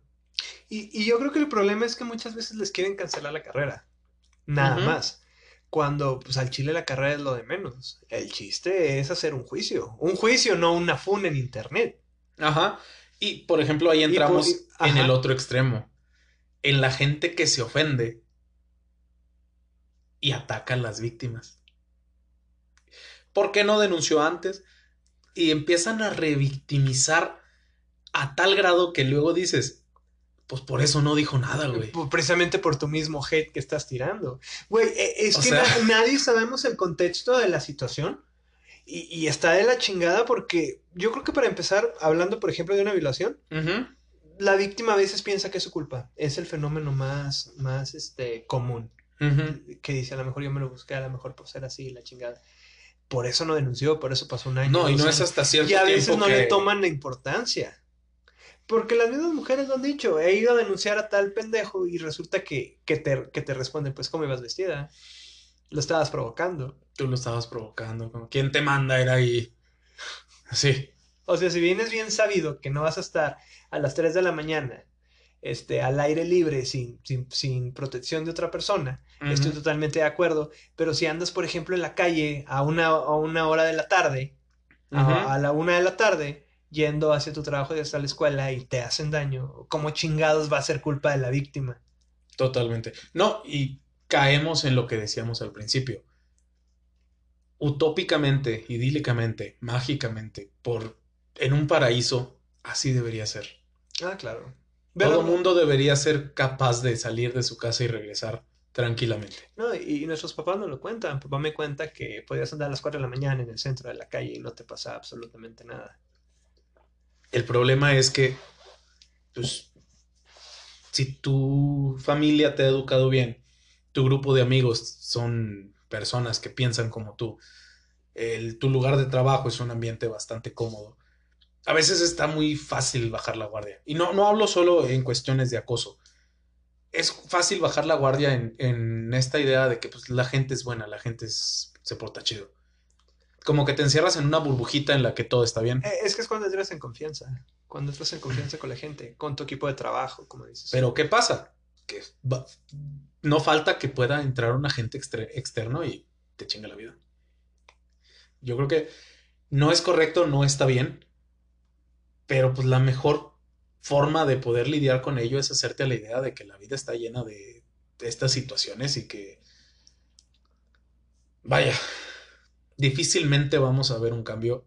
Y, yo creo que el problema es que muchas veces les quieren cancelar la carrera. Nada más. Cuando, pues al chile la carrera es lo de menos. El chiste es hacer un juicio. Un juicio, no una fun en internet. Ajá. Y, por ejemplo, ahí entramos en el otro extremo. En la gente que se ofende y ataca a las víctimas. ¿Por qué no denunció antes? y empiezan a revictimizar a tal grado que luego dices, pues por eso no dijo nada, güey. Precisamente por tu mismo hate que estás tirando. Güey, e, es que nadie sabemos el contexto de la situación y, está de la chingada porque yo creo que para empezar, hablando por ejemplo de una violación, la víctima a veces piensa que es su culpa. Es el fenómeno más, más este, común. Que dice, a lo mejor yo me lo busqué, a lo mejor por ser así, la chingada por eso no denunció, por eso pasó un año. No, y no es hasta cierto tiempo. Y a veces no le toman la importancia. Porque las mismas mujeres lo han dicho. He ido a denunciar a tal pendejo y resulta que, que, te, que te responden, pues, ¿cómo ibas vestida? Lo estabas provocando. Tú lo estabas provocando. ¿Quién te manda ir ahí? Sí. O sea, si vienes bien sabido que no vas a estar a las 3 de la mañana este, al aire libre, sin, sin, protección de otra persona, estoy totalmente de acuerdo. Pero si andas, por ejemplo, en la calle a una, a una hora de la tarde, a, la una de la tarde, yendo hacia tu trabajo y hasta la escuela y te hacen daño, ¿cómo chingados va a ser culpa de la víctima? Totalmente. No, y caemos en lo que decíamos al principio. Utópicamente, idílicamente, mágicamente, por en un paraíso, así debería ser. Ah, claro. Todo mundo debería ser capaz de salir de su casa y regresar tranquilamente. No, y, nuestros papás no lo cuentan. Papá me cuenta que podías andar a las 4 de la mañana en el centro de la calle y no te pasaba absolutamente nada. El problema es que, pues, si tu familia te ha educado bien, tu grupo de amigos son personas que piensan como tú, el, tu lugar de trabajo es un ambiente bastante cómodo, a veces está muy fácil bajar la guardia. Y no, no hablo solo en cuestiones de acoso. Es fácil bajar la guardia en, esta idea de que pues, la gente es buena, la gente se porta chido. Como que te encierras en una burbujita en la que todo está bien. Eh, es que es cuando entras en confianza. Cuando entras en confianza con la gente, con tu equipo de trabajo, como dices. Pero ¿qué pasa? Que no falta que pueda entrar un agente externo y te chinga la vida. Yo creo que no es correcto, no está bien pero pues la mejor forma de poder lidiar con ello es hacerte a la idea de que la vida está llena de, estas situaciones y que, vaya, difícilmente vamos a ver un cambio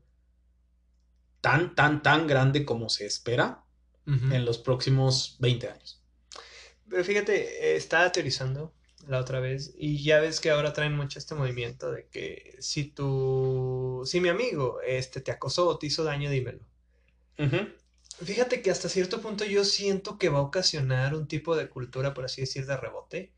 tan, tan, tan grande como se espera en los próximos 20 años. Pero fíjate, estaba teorizando la otra vez y ya ves que ahora traen mucho este movimiento de que si tu, si mi amigo este, te acosó o te hizo daño, dímelo. Fíjate que hasta cierto punto yo siento que va a ocasionar un tipo de cultura, por así decir, de rebote,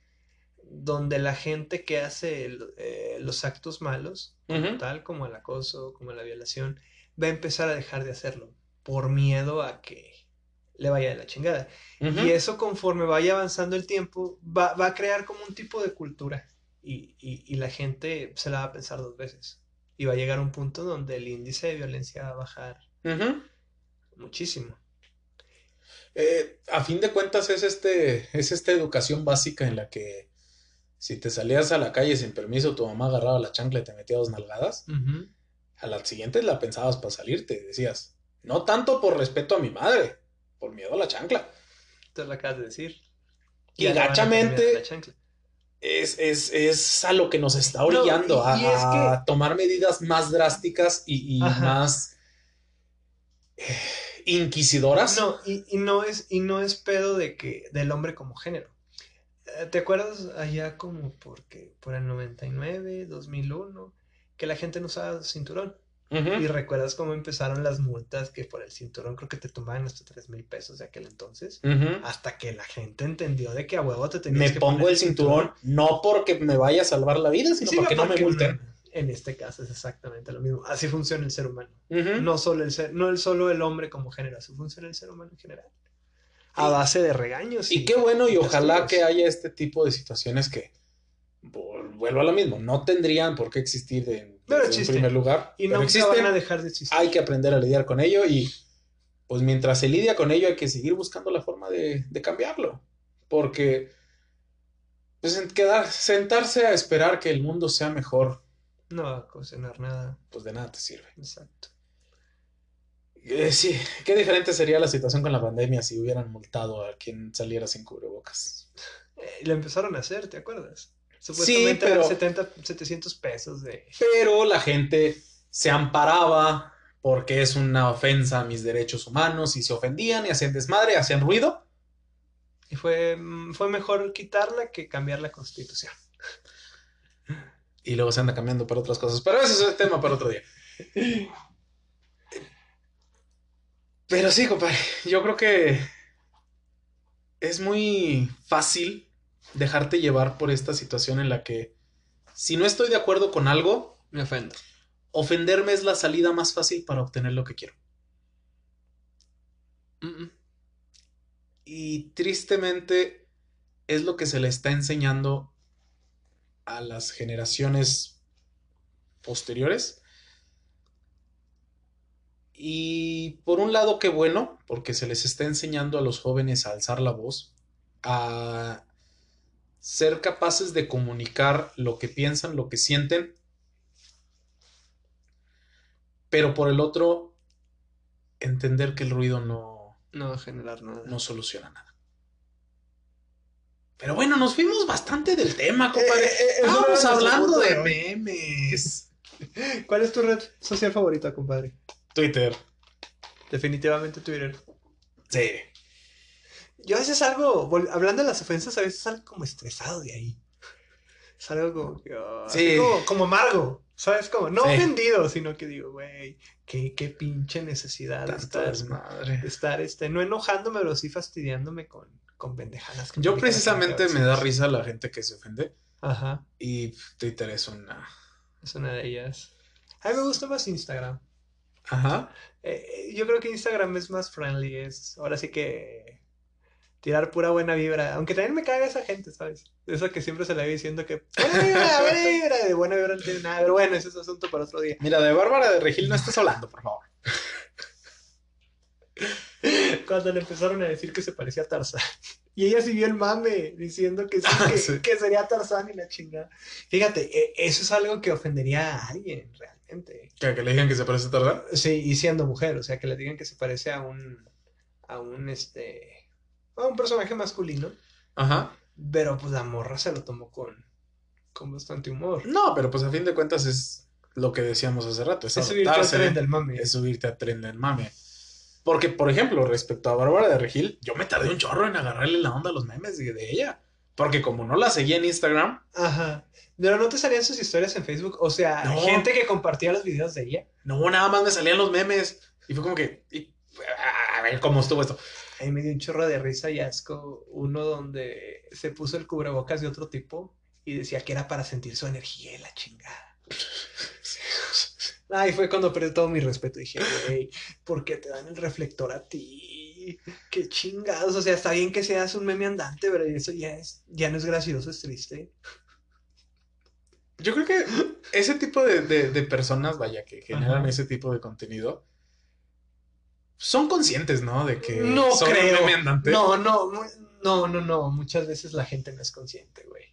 donde la gente que hace eh, los actos malos, tal como el acoso, como la violación, va a empezar a dejar de hacerlo por miedo a que le vaya de la chingada. Y eso conforme vaya avanzando el tiempo, va, a crear como un tipo de cultura y, y, la gente se la va a pensar dos veces. Y va a llegar a un punto donde el índice de violencia va a bajar muchísimo. Eh, a fin de cuentas es este es esta educación básica en la que si te salías a la calle sin permiso tu mamá agarraba la chancla y te metía dos nalgadas a la siguiente la pensabas para salirte decías no tanto por respeto a mi madre por miedo a la chancla te lo acabas de decir y gachamente es, es, a lo que nos está orillando a, tomar medidas más drásticas y, más inquisidoras. No, y, no es, y no es pedo de que, del hombre como género. Eh, ¿Te acuerdas allá como porque por el 99, 2001, que la gente no usaba cinturón? Y recuerdas cómo empezaron las multas que por el cinturón creo que te tomaban hasta 3 mil pesos de aquel entonces. Hasta que la gente entendió de que a huevo te tenías me pongo el cinturón, no porque me vaya a salvar la vida, sino porque, no me multen en este caso es exactamente lo mismo. Así funciona el ser humano. No solo el ser, no el solo el hombre como género, así funciona el ser humano en general. A base de regaños. Y, qué bueno, y ojalá que haya este tipo de situaciones que, vuelvo a lo mismo, no tendrían por qué existir en, primer lugar. Y no van a dejar de existir. Hay que aprender a lidiar con ello y pues mientras se lidia con ello hay que seguir buscando la forma de, de cambiarlo. Porque pues quedar, sentarse a esperar que el mundo sea mejor no va a cocinar nada. Pues de nada te sirve. Exacto. Eh, sí, qué diferente sería la situación con la pandemia si hubieran multado a quien saliera sin cubrebocas. Eh, lo empezaron a hacer, ¿te acuerdas? Supuestamente sí, pero, 70, 700 pesos de... Pero la gente se amparaba porque es una ofensa a mis derechos humanos y se ofendían y hacían desmadre, hacían ruido. Y fue, mm, fue mejor quitarla que cambiar la constitución y luego se anda cambiando para otras cosas. Pero ese es el tema para otro día. Pero sí, compadre, yo creo que es muy fácil dejarte llevar por esta situación en la que si no estoy de acuerdo con algo, me ofendo. Ofenderme es la salida más fácil para obtener lo que quiero. Y tristemente es lo que se le está enseñando a las generaciones posteriores. Y por un lado, qué bueno, porque se les está enseñando a los jóvenes a alzar la voz, a ser capaces de comunicar lo que piensan, lo que sienten. Pero por el otro, entender que el ruido no... No va a generar nada. No soluciona nada. Pero bueno, nos fuimos bastante del tema, compadre. Eh, eh, Estamos hablando de memes. ¿Cuál es tu red social favorita, compadre? Twitter. Definitivamente Twitter. Sí. Yo a veces salgo, hablando de las ofensas, a veces salgo como estresado de ahí. Salgo como que. Oh, sí. como, como amargo. ¿Sabes? Como, no ofendido, sino que digo, güey, qué, qué pinche necesidad de estar, madre. estar este, no enojándome, pero sí fastidiándome con, con pendejadas. Yo precisamente me da risa la gente que se ofende. Ajá. Y Twitter es una. Es una de ellas. A mí me gusta más Instagram. Ajá. Eh, eh, yo creo que Instagram es más friendly, es ahora sí que tirar pura buena vibra, aunque también me caga esa gente, ¿sabes? Eso que siempre se le va diciendo que buena vibra, buena vibra, de buena vibra no tiene nada, pero bueno, ese es asunto para otro día. Mira, de Bárbara de Regil no estás hablando, por favor. Cuando le empezaron a decir que se parecía a Tarzán. Y ella siguió el mame diciendo que sí, que, sería Tarzán y la chingada. Fíjate, e, eso es algo que ofendería a alguien, realmente. ¿Que, le digan que se parece a Tarzán? Sí, y siendo mujer, o sea, que le digan que se parece a un, a un, este, a un personaje masculino. Ajá. Pero pues la morra se lo tomó con, con bastante humor. No, pero pues a fin de cuentas es lo que decíamos hace rato. Es, subirte al tren del mame. Es subirte al tren del mame. Porque, por ejemplo, respecto a Bárbara de Regil, yo me tardé un chorro en agarrarle la onda a los memes de, ella. Porque como no la seguía en Instagram. Ajá. Pero no te salían sus historias en Facebook. O sea, gente que compartía los videos de ella. No, nada más me salían los memes. Y fue como que. a ver cómo estuvo esto. Ahí me dio un chorro de risa y asco. Uno donde se puso el cubrebocas de otro tipo y decía que era para sentir su energía y la chingada. Ahí fue cuando perdí todo mi respeto. Dije, güey, ¿por qué te dan el reflector a ti? Qué chingados. O sea, está bien que seas un meme andante, pero eso ya, es, ya no es gracioso, es triste. Yo creo que ese tipo de, personas, vaya, que generan ese tipo de contenido, son conscientes, ¿no? De que no son creo. meme andante. No, no, no, no, no. Muchas veces la gente no es consciente, güey.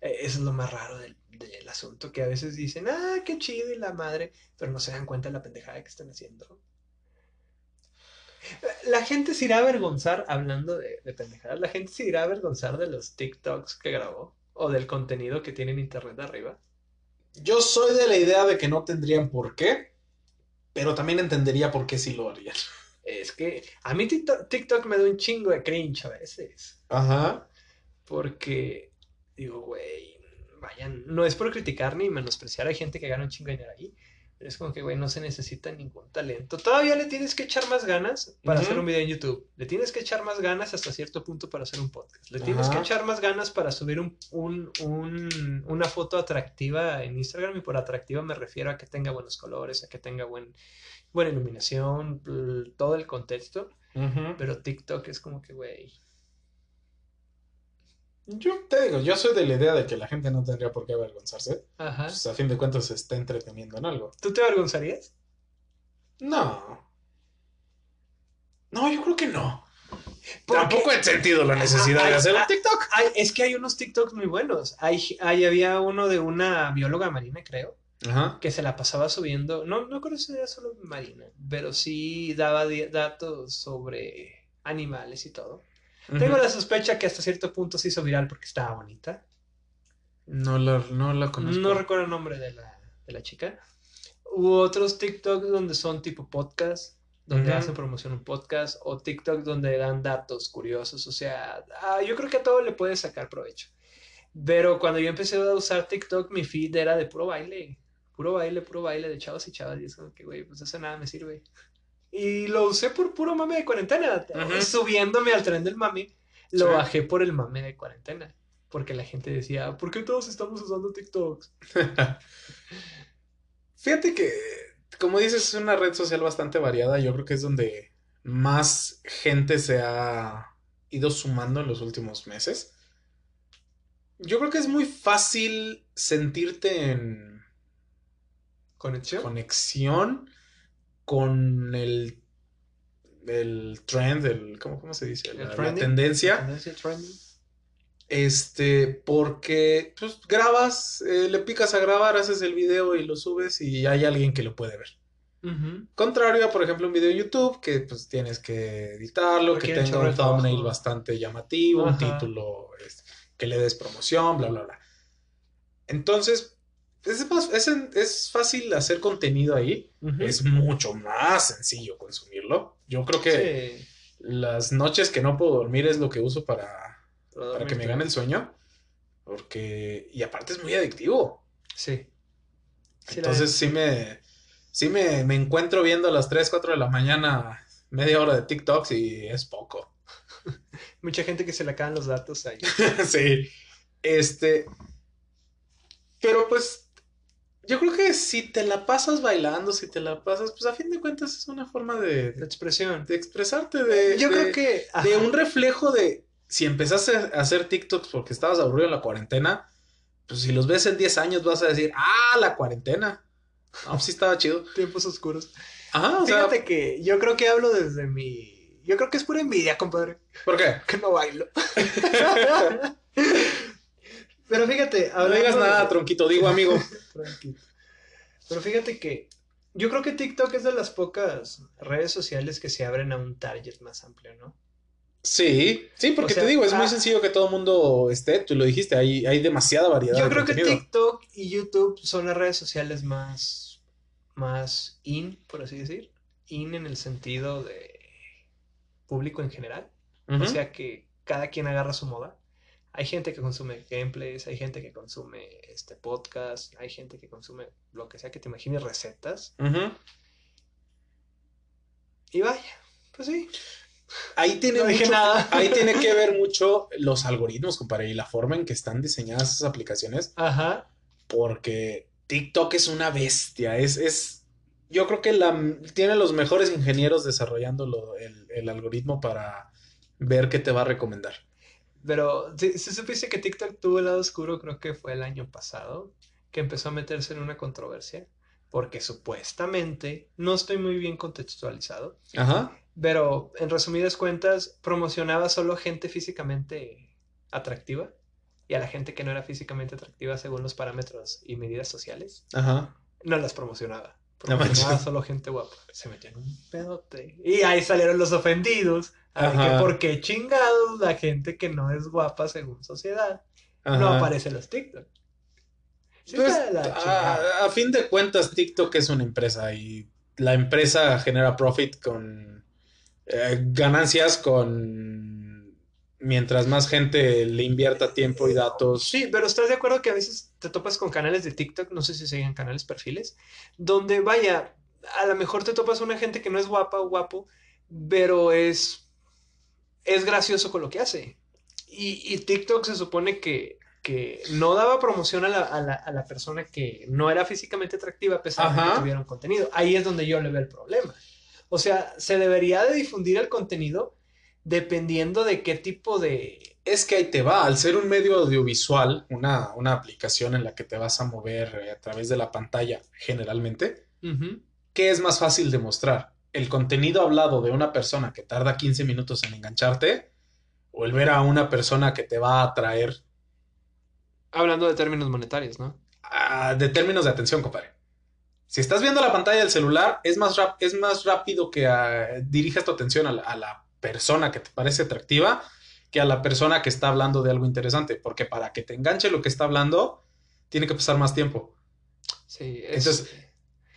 E, eso es lo más raro del, del asunto, que a veces dicen, ah, qué chido y la madre, pero no se dan cuenta de la pendejada que están haciendo. La gente se irá a avergonzar, hablando de, de pendejadas, la gente se irá a avergonzar de los TikToks que grabó o del contenido que tiene en internet arriba. Yo soy de la idea de que no tendrían por qué, pero también entendería por qué sí lo harían. Es que a mí TikTok, TikTok me da un chingo de cringe a veces. Ajá. Porque digo, güey, vayan, no es por criticar ni menospreciar a gente que gana un chingo de dinero ahí. Pero es como que, güey, no se necesita ningún talento. Todavía le tienes que echar más ganas para hacer un video en YouTube. Le tienes que echar más ganas hasta cierto punto para hacer un podcast. Le tienes que echar más ganas para subir un, un, una foto atractiva en Instagram. Y por atractiva me refiero a que tenga buenos colores, a que tenga buen, buena iluminación, todo el contexto. Pero TikTok es como que, güey, yo te digo, yo soy de la idea de que la gente no tendría por qué avergonzarse. Ajá. Pues a fin de cuentas se está entreteniendo en algo. ¿Tú te avergonzarías? No. No, yo creo que no. Tampoco he sentido la necesidad de hacer un TikTok. es que hay unos TikToks muy buenos. Hay, había uno de una bióloga marina, creo, Ajá. que se la pasaba subiendo. No, no creo era solo marina, pero sí daba datos sobre animales y todo. Tengo la sospecha que hasta cierto punto se hizo viral porque estaba bonita. No la, no la conozco. No recuerdo el nombre de la, de la chica. Hubo otros TikTok donde son tipo podcast, donde hacen promoción un podcast, o TikTok donde dan datos curiosos. O sea, ah, yo creo que a todo le puedes sacar provecho. Pero cuando yo empecé a usar TikTok, mi feed era de puro baile. Puro baile, puro baile de chavos y chavas. Y es como que, güey, pues eso nada me sirve. Y lo usé por puro mame de cuarentena. Subiéndome al tren del mame, lo bajé por el mame de cuarentena. Porque la gente decía, ¿por qué todos estamos usando TikToks? Fíjate que, como dices, es una red social bastante variada. Yo creo que es donde más gente se ha ido sumando en los últimos meses. Yo creo que es muy fácil sentirte en conexión, conexión con el, el trend, el, ¿cómo, cómo se dice? La, la tendencia. tendencia trending. Este, porque pues grabas, eh, le picas a grabar, haces el video y lo subes y hay alguien que lo puede ver. Contrario a, por ejemplo, un video en YouTube que pues tienes que editarlo, que tenga un thumbnail bastante llamativo, un título este, que le des promoción, bla, bla, bla. Entonces, es, es, es fácil hacer contenido ahí, es mucho más sencillo consumirlo. Yo creo que las noches que no puedo dormir es lo que uso para, para que me gane el sueño, porque, y aparte es muy adictivo. Sí. Entonces sí me sí me, encuentro viendo a las 3, 4 de la mañana media hora de TikToks y es poco. Mucha gente que se le acaban los datos ahí. sí. Este. Pero pues. Yo creo que si te la pasas bailando, si te la pasas, pues a fin de cuentas es una forma de. De expresión. De expresarte, de. Yo creo que. De un reflejo de. Si empezaste a hacer TikToks porque estabas aburrido en la cuarentena, pues si los ves en 10 años vas a decir, ah, la cuarentena. No, pues sí estaba chido. Tiempos oscuros. Ajá, o Fíjate que yo creo que hablo desde mi. Yo creo que es pura envidia, compadre. ¿Por qué? Que no bailo. Pero fíjate. No digas nada, tronquito, digo amigo. Pero fíjate que yo creo que TikTok es de las pocas redes sociales que se abren a un target más amplio, ¿no? Sí, sí, porque te digo, es muy ah, sencillo que todo el mundo esté, tú lo dijiste, hay, hay demasiada variedad. Yo creo que TikTok y YouTube son las redes sociales más, más in, por así decir, in en el sentido de público en general. O sea que cada quien agarra su moda. Hay gente que consume gameplays, hay gente que consume este podcast, hay gente que consume lo que sea que te imagines, recetas. Y vaya, pues sí. Ahí tiene, ahí tiene que ver mucho los algoritmos, compadre, y la forma en que están diseñadas esas aplicaciones. Ajá. Porque TikTok es una bestia. Es, es. Yo creo que la, tiene los mejores ingenieros desarrollando el, algoritmo para ver qué te va a recomendar. Pero si, supiste que TikTok tuvo el lado oscuro, creo que fue el año pasado, que empezó a meterse en una controversia, porque supuestamente, no estoy muy bien contextualizado, Ajá. Pero en resumidas cuentas, promocionaba solo gente físicamente atractiva y a la gente que no era físicamente atractiva según los parámetros y medidas sociales. Ajá. No las promocionaba. Promocionaba solo gente guapa. Se metían un pedote. Y ahí salieron los ofendidos. Ajá. por qué chingados la gente que no es guapa según sociedad no aparece en los TikTok. pues, a, a fin de cuentas, TikTok es una empresa y la empresa genera profit con eh, ganancias con mientras más gente le invierta tiempo y datos. Sí, pero ¿estás de acuerdo que a veces te topas con canales de TikTok, no sé si siguen canales, perfiles, donde vaya, a lo mejor te topas una gente que no es guapa o guapo, pero es, es gracioso con lo que hace. Y, TikTok se supone que, que no daba promoción a la, a, la, persona que no era físicamente atractiva a pesar de que tuviera un contenido. Ahí es donde yo le veo el problema. O sea, se debería de difundir el contenido dependiendo de qué tipo de... Es que ahí te va, al ser un medio audiovisual, una, una aplicación en la que te vas a mover eh, a través de la pantalla generalmente, ¿qué es más fácil de mostrar? ¿El contenido hablado de una persona que tarda 15 minutos en engancharte? ¿O el ver a una persona que te va a atraer? Hablando de términos monetarios, ¿no? Ah, de términos de atención, compadre. Si estás viendo la pantalla del celular, es más, es más rápido que uh, dirijas tu atención a la, persona que te parece atractiva que a la persona que está hablando de algo interesante, porque para que te enganche lo que está hablando, tiene que pasar más tiempo. Sí, Entonces,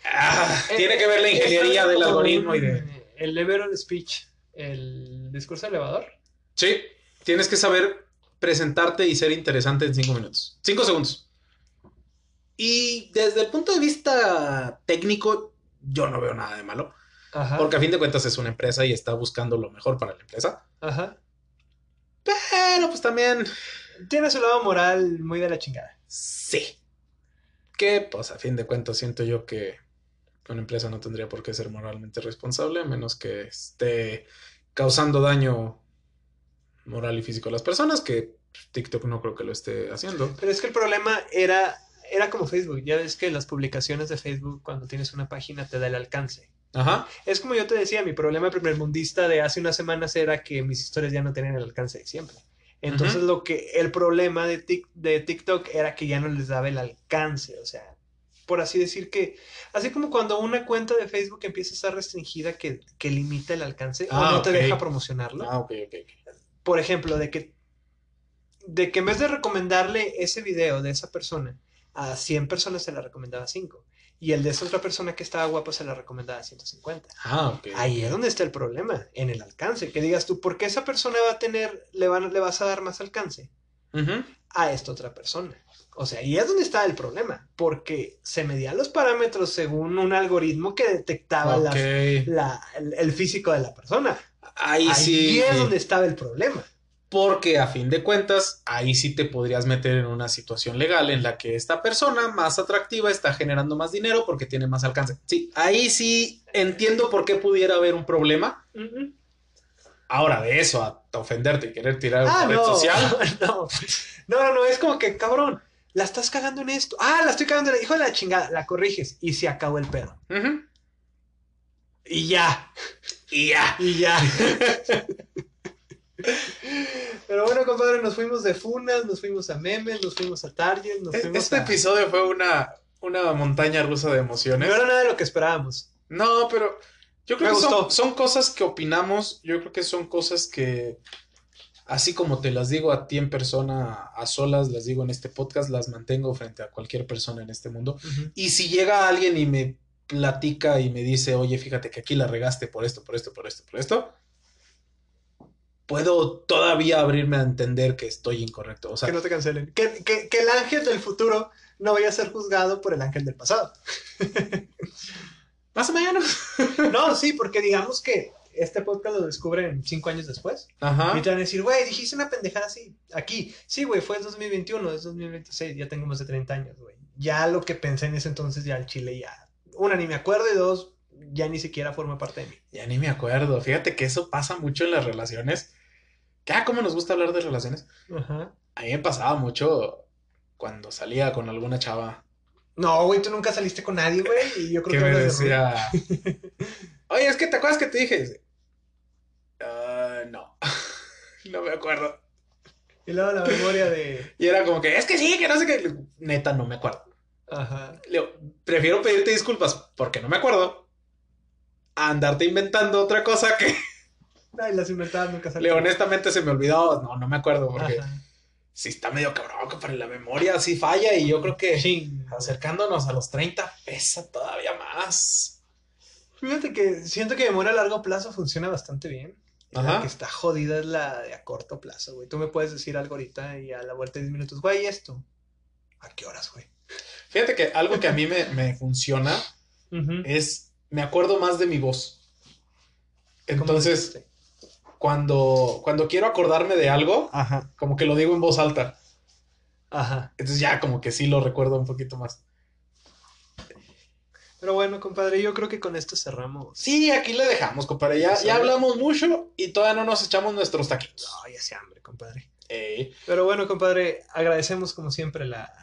ah, eh, tiene que ver la ingeniería del algoritmo y de... El elevator speech, el discurso elevador. Sí, tienes que saber presentarte y ser interesante en cinco minutos. Cinco segundos. Y desde el punto de vista técnico, yo no veo nada de malo. Porque a fin de cuentas es una empresa y está buscando lo mejor para la empresa. Ajá. Pero pues también. Tiene su lado moral muy de la chingada. Sí. Que pues a fin de cuentas siento yo que una empresa no tendría por qué ser moralmente responsable a menos que esté causando daño moral y físico de las personas, que TikTok no creo que lo esté haciendo. Pero es que el problema era, era como Facebook. Ya ves que las publicaciones de Facebook, cuando tienes una página, te da el alcance. Ajá. Es como yo te decía, mi problema primermundista de hace unas semanas era que mis historias ya no tenían el alcance de siempre. Entonces, lo que el problema de, de TikTok era que ya no les daba el alcance. O sea, por así decir que, así como cuando una cuenta de Facebook empieza a estar restringida que, limita el alcance o ah, no te deja promocionarlo. Ah, ok, ok. Por ejemplo, de que, de que en vez de recomendarle ese video de esa persona a 100 personas se la recomendaba a 5 y el de esa otra persona que estaba guapa se la recomendaba a 150. Ah, ok. Ahí es donde está el problema, en el alcance. Que digas tú, ¿por qué esa persona va a tener, le, van, le vas a dar más alcance a esta otra persona? O sea, ahí es donde está el problema, porque se medían los parámetros según un algoritmo que detectaba el, físico de la persona. Ahí, sí. es donde estaba el problema. Porque a fin de cuentas, ahí sí te podrías meter en una situación legal en la que esta persona más atractiva está generando más dinero porque tiene más alcance. Sí, ahí sí entiendo por qué pudiera haber un problema. Ahora, de eso a ofenderte y querer tirar ah, red social. No. no, no, es como que, cabrón, la estás cagando en esto. Ah, la estoy cagando en el hijo de la chingada. La corriges y se acabó el pedo. Y ya. Y ya. Y ya. Pero bueno, compadre, nos fuimos de funas, nos fuimos a memes, nos fuimos a Target, nos fuimos Este episodio fue una, una montaña rusa de emociones. No era nada de lo que esperábamos. No, pero yo creo que son, son, cosas que opinamos, yo creo que son cosas que así como te las digo a ti en persona, a solas, las digo en este podcast, las mantengo frente a cualquier persona en este mundo. Y si llega alguien y me platica y me dice, oye, fíjate que aquí la regaste por esto, por esto, por esto, por esto, puedo todavía abrirme a entender que estoy incorrecto. O sea, que no te cancelen. Que, que el ángel del futuro no vaya a ser juzgado por el ángel del pasado. Más o menos. no, sí, porque digamos que este podcast lo descubren cinco años después. Ajá. Y te van a decir, güey, dijiste una pendejada así. Aquí, sí, güey, fue en 2021, es 2026, ya tengo más de 30 años, güey. Ya lo que pensé en ese entonces, ya el Chile ya. Una, ni me acuerdo, y dos, ya ni siquiera forma parte de mí. Ya ni me acuerdo. Fíjate que eso pasa mucho en las relaciones. ¿Qué? Ah, ¿cómo nos gusta hablar de relaciones? Ajá. A mí me pasaba mucho cuando salía con alguna chava. No, güey, tú nunca saliste con nadie, güey. Y yo creo que me decía. Oye, es que te acuerdas que te dije. Uh, no. no me acuerdo. Y luego la memoria de. Y era como que, es que sí, que no sé qué. Neta, no me acuerdo. Ajá. Leo, prefiero pedirte disculpas porque no me acuerdo. A andarte inventando otra cosa que. Ay, las inventadas nunca salieron. Leo, honestamente se me olvidó. No, no me acuerdo porque. Sí, está medio cabrón, para la memoria sí falla y yo creo que sí. acercándonos a los 30 pesa todavía más. Fíjate que siento que memoria a largo plazo funciona bastante bien. Ajá. La que está jodida es la de a corto plazo, güey. Tú me puedes decir algo ahorita y a la vuelta de 10 minutos, güey, esto. ¿A qué horas, güey? Fíjate que algo que a mí me, funciona es, me acuerdo más de mi voz. Entonces, cuando, cuando quiero acordarme de algo, como que lo digo en voz alta. Ajá. Entonces ya como que sí lo recuerdo un poquito más. Pero bueno, compadre, yo creo que con esto cerramos. Sí, aquí le dejamos, compadre. Ya, ya hablamos mucho y todavía no nos echamos nuestros taquitos. No, ya se hambre, compadre. Pero bueno, compadre, agradecemos como siempre la,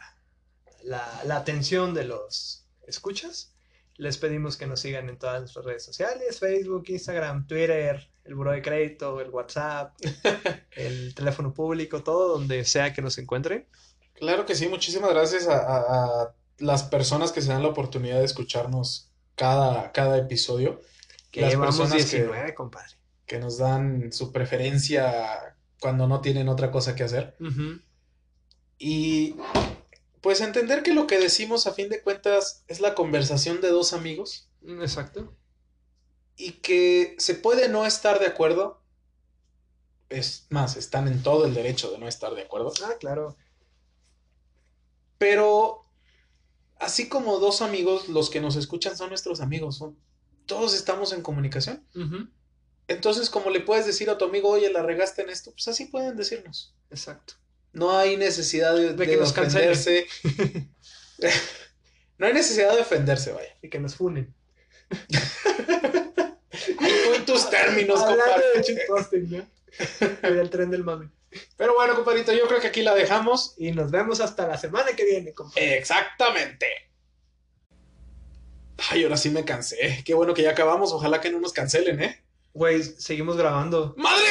la, atención de los escuchas. Les pedimos que nos sigan en todas nuestras redes sociales, Facebook, Instagram, Twitter, el buro de crédito, el WhatsApp, el teléfono público, todo donde sea que nos encuentren. Claro que sí, muchísimas gracias a las personas que se dan la oportunidad de escucharnos cada, cada episodio. Que las personas 19, que, compadre. Que nos dan su preferencia cuando no tienen otra cosa que hacer. Y pues entender que lo que decimos a fin de cuentas es la conversación de dos amigos. Exacto. Y que se puede no estar de acuerdo. Es más, están en todo el derecho de no estar de acuerdo. Ah, claro. Pero así como dos amigos, los que nos escuchan son nuestros amigos. todos estamos en comunicación. Entonces, como le puedes decir a tu amigo, oye, la regaste en esto, pues así pueden decirnos. Exacto. No hay necesidad de, que nos ofenderse. no hay necesidad de ofenderse, vaya. Y que nos funen. Hay tus términos, compadre. De el tren del mame. Pero bueno, compadrito, yo creo que aquí la dejamos. Y nos vemos hasta la semana que viene, compadre. Exactamente. Ay, ahora sí me cansé. Qué bueno que ya acabamos. Ojalá que no nos cancelen, ¿eh? Güey, seguimos grabando. ¡Madre!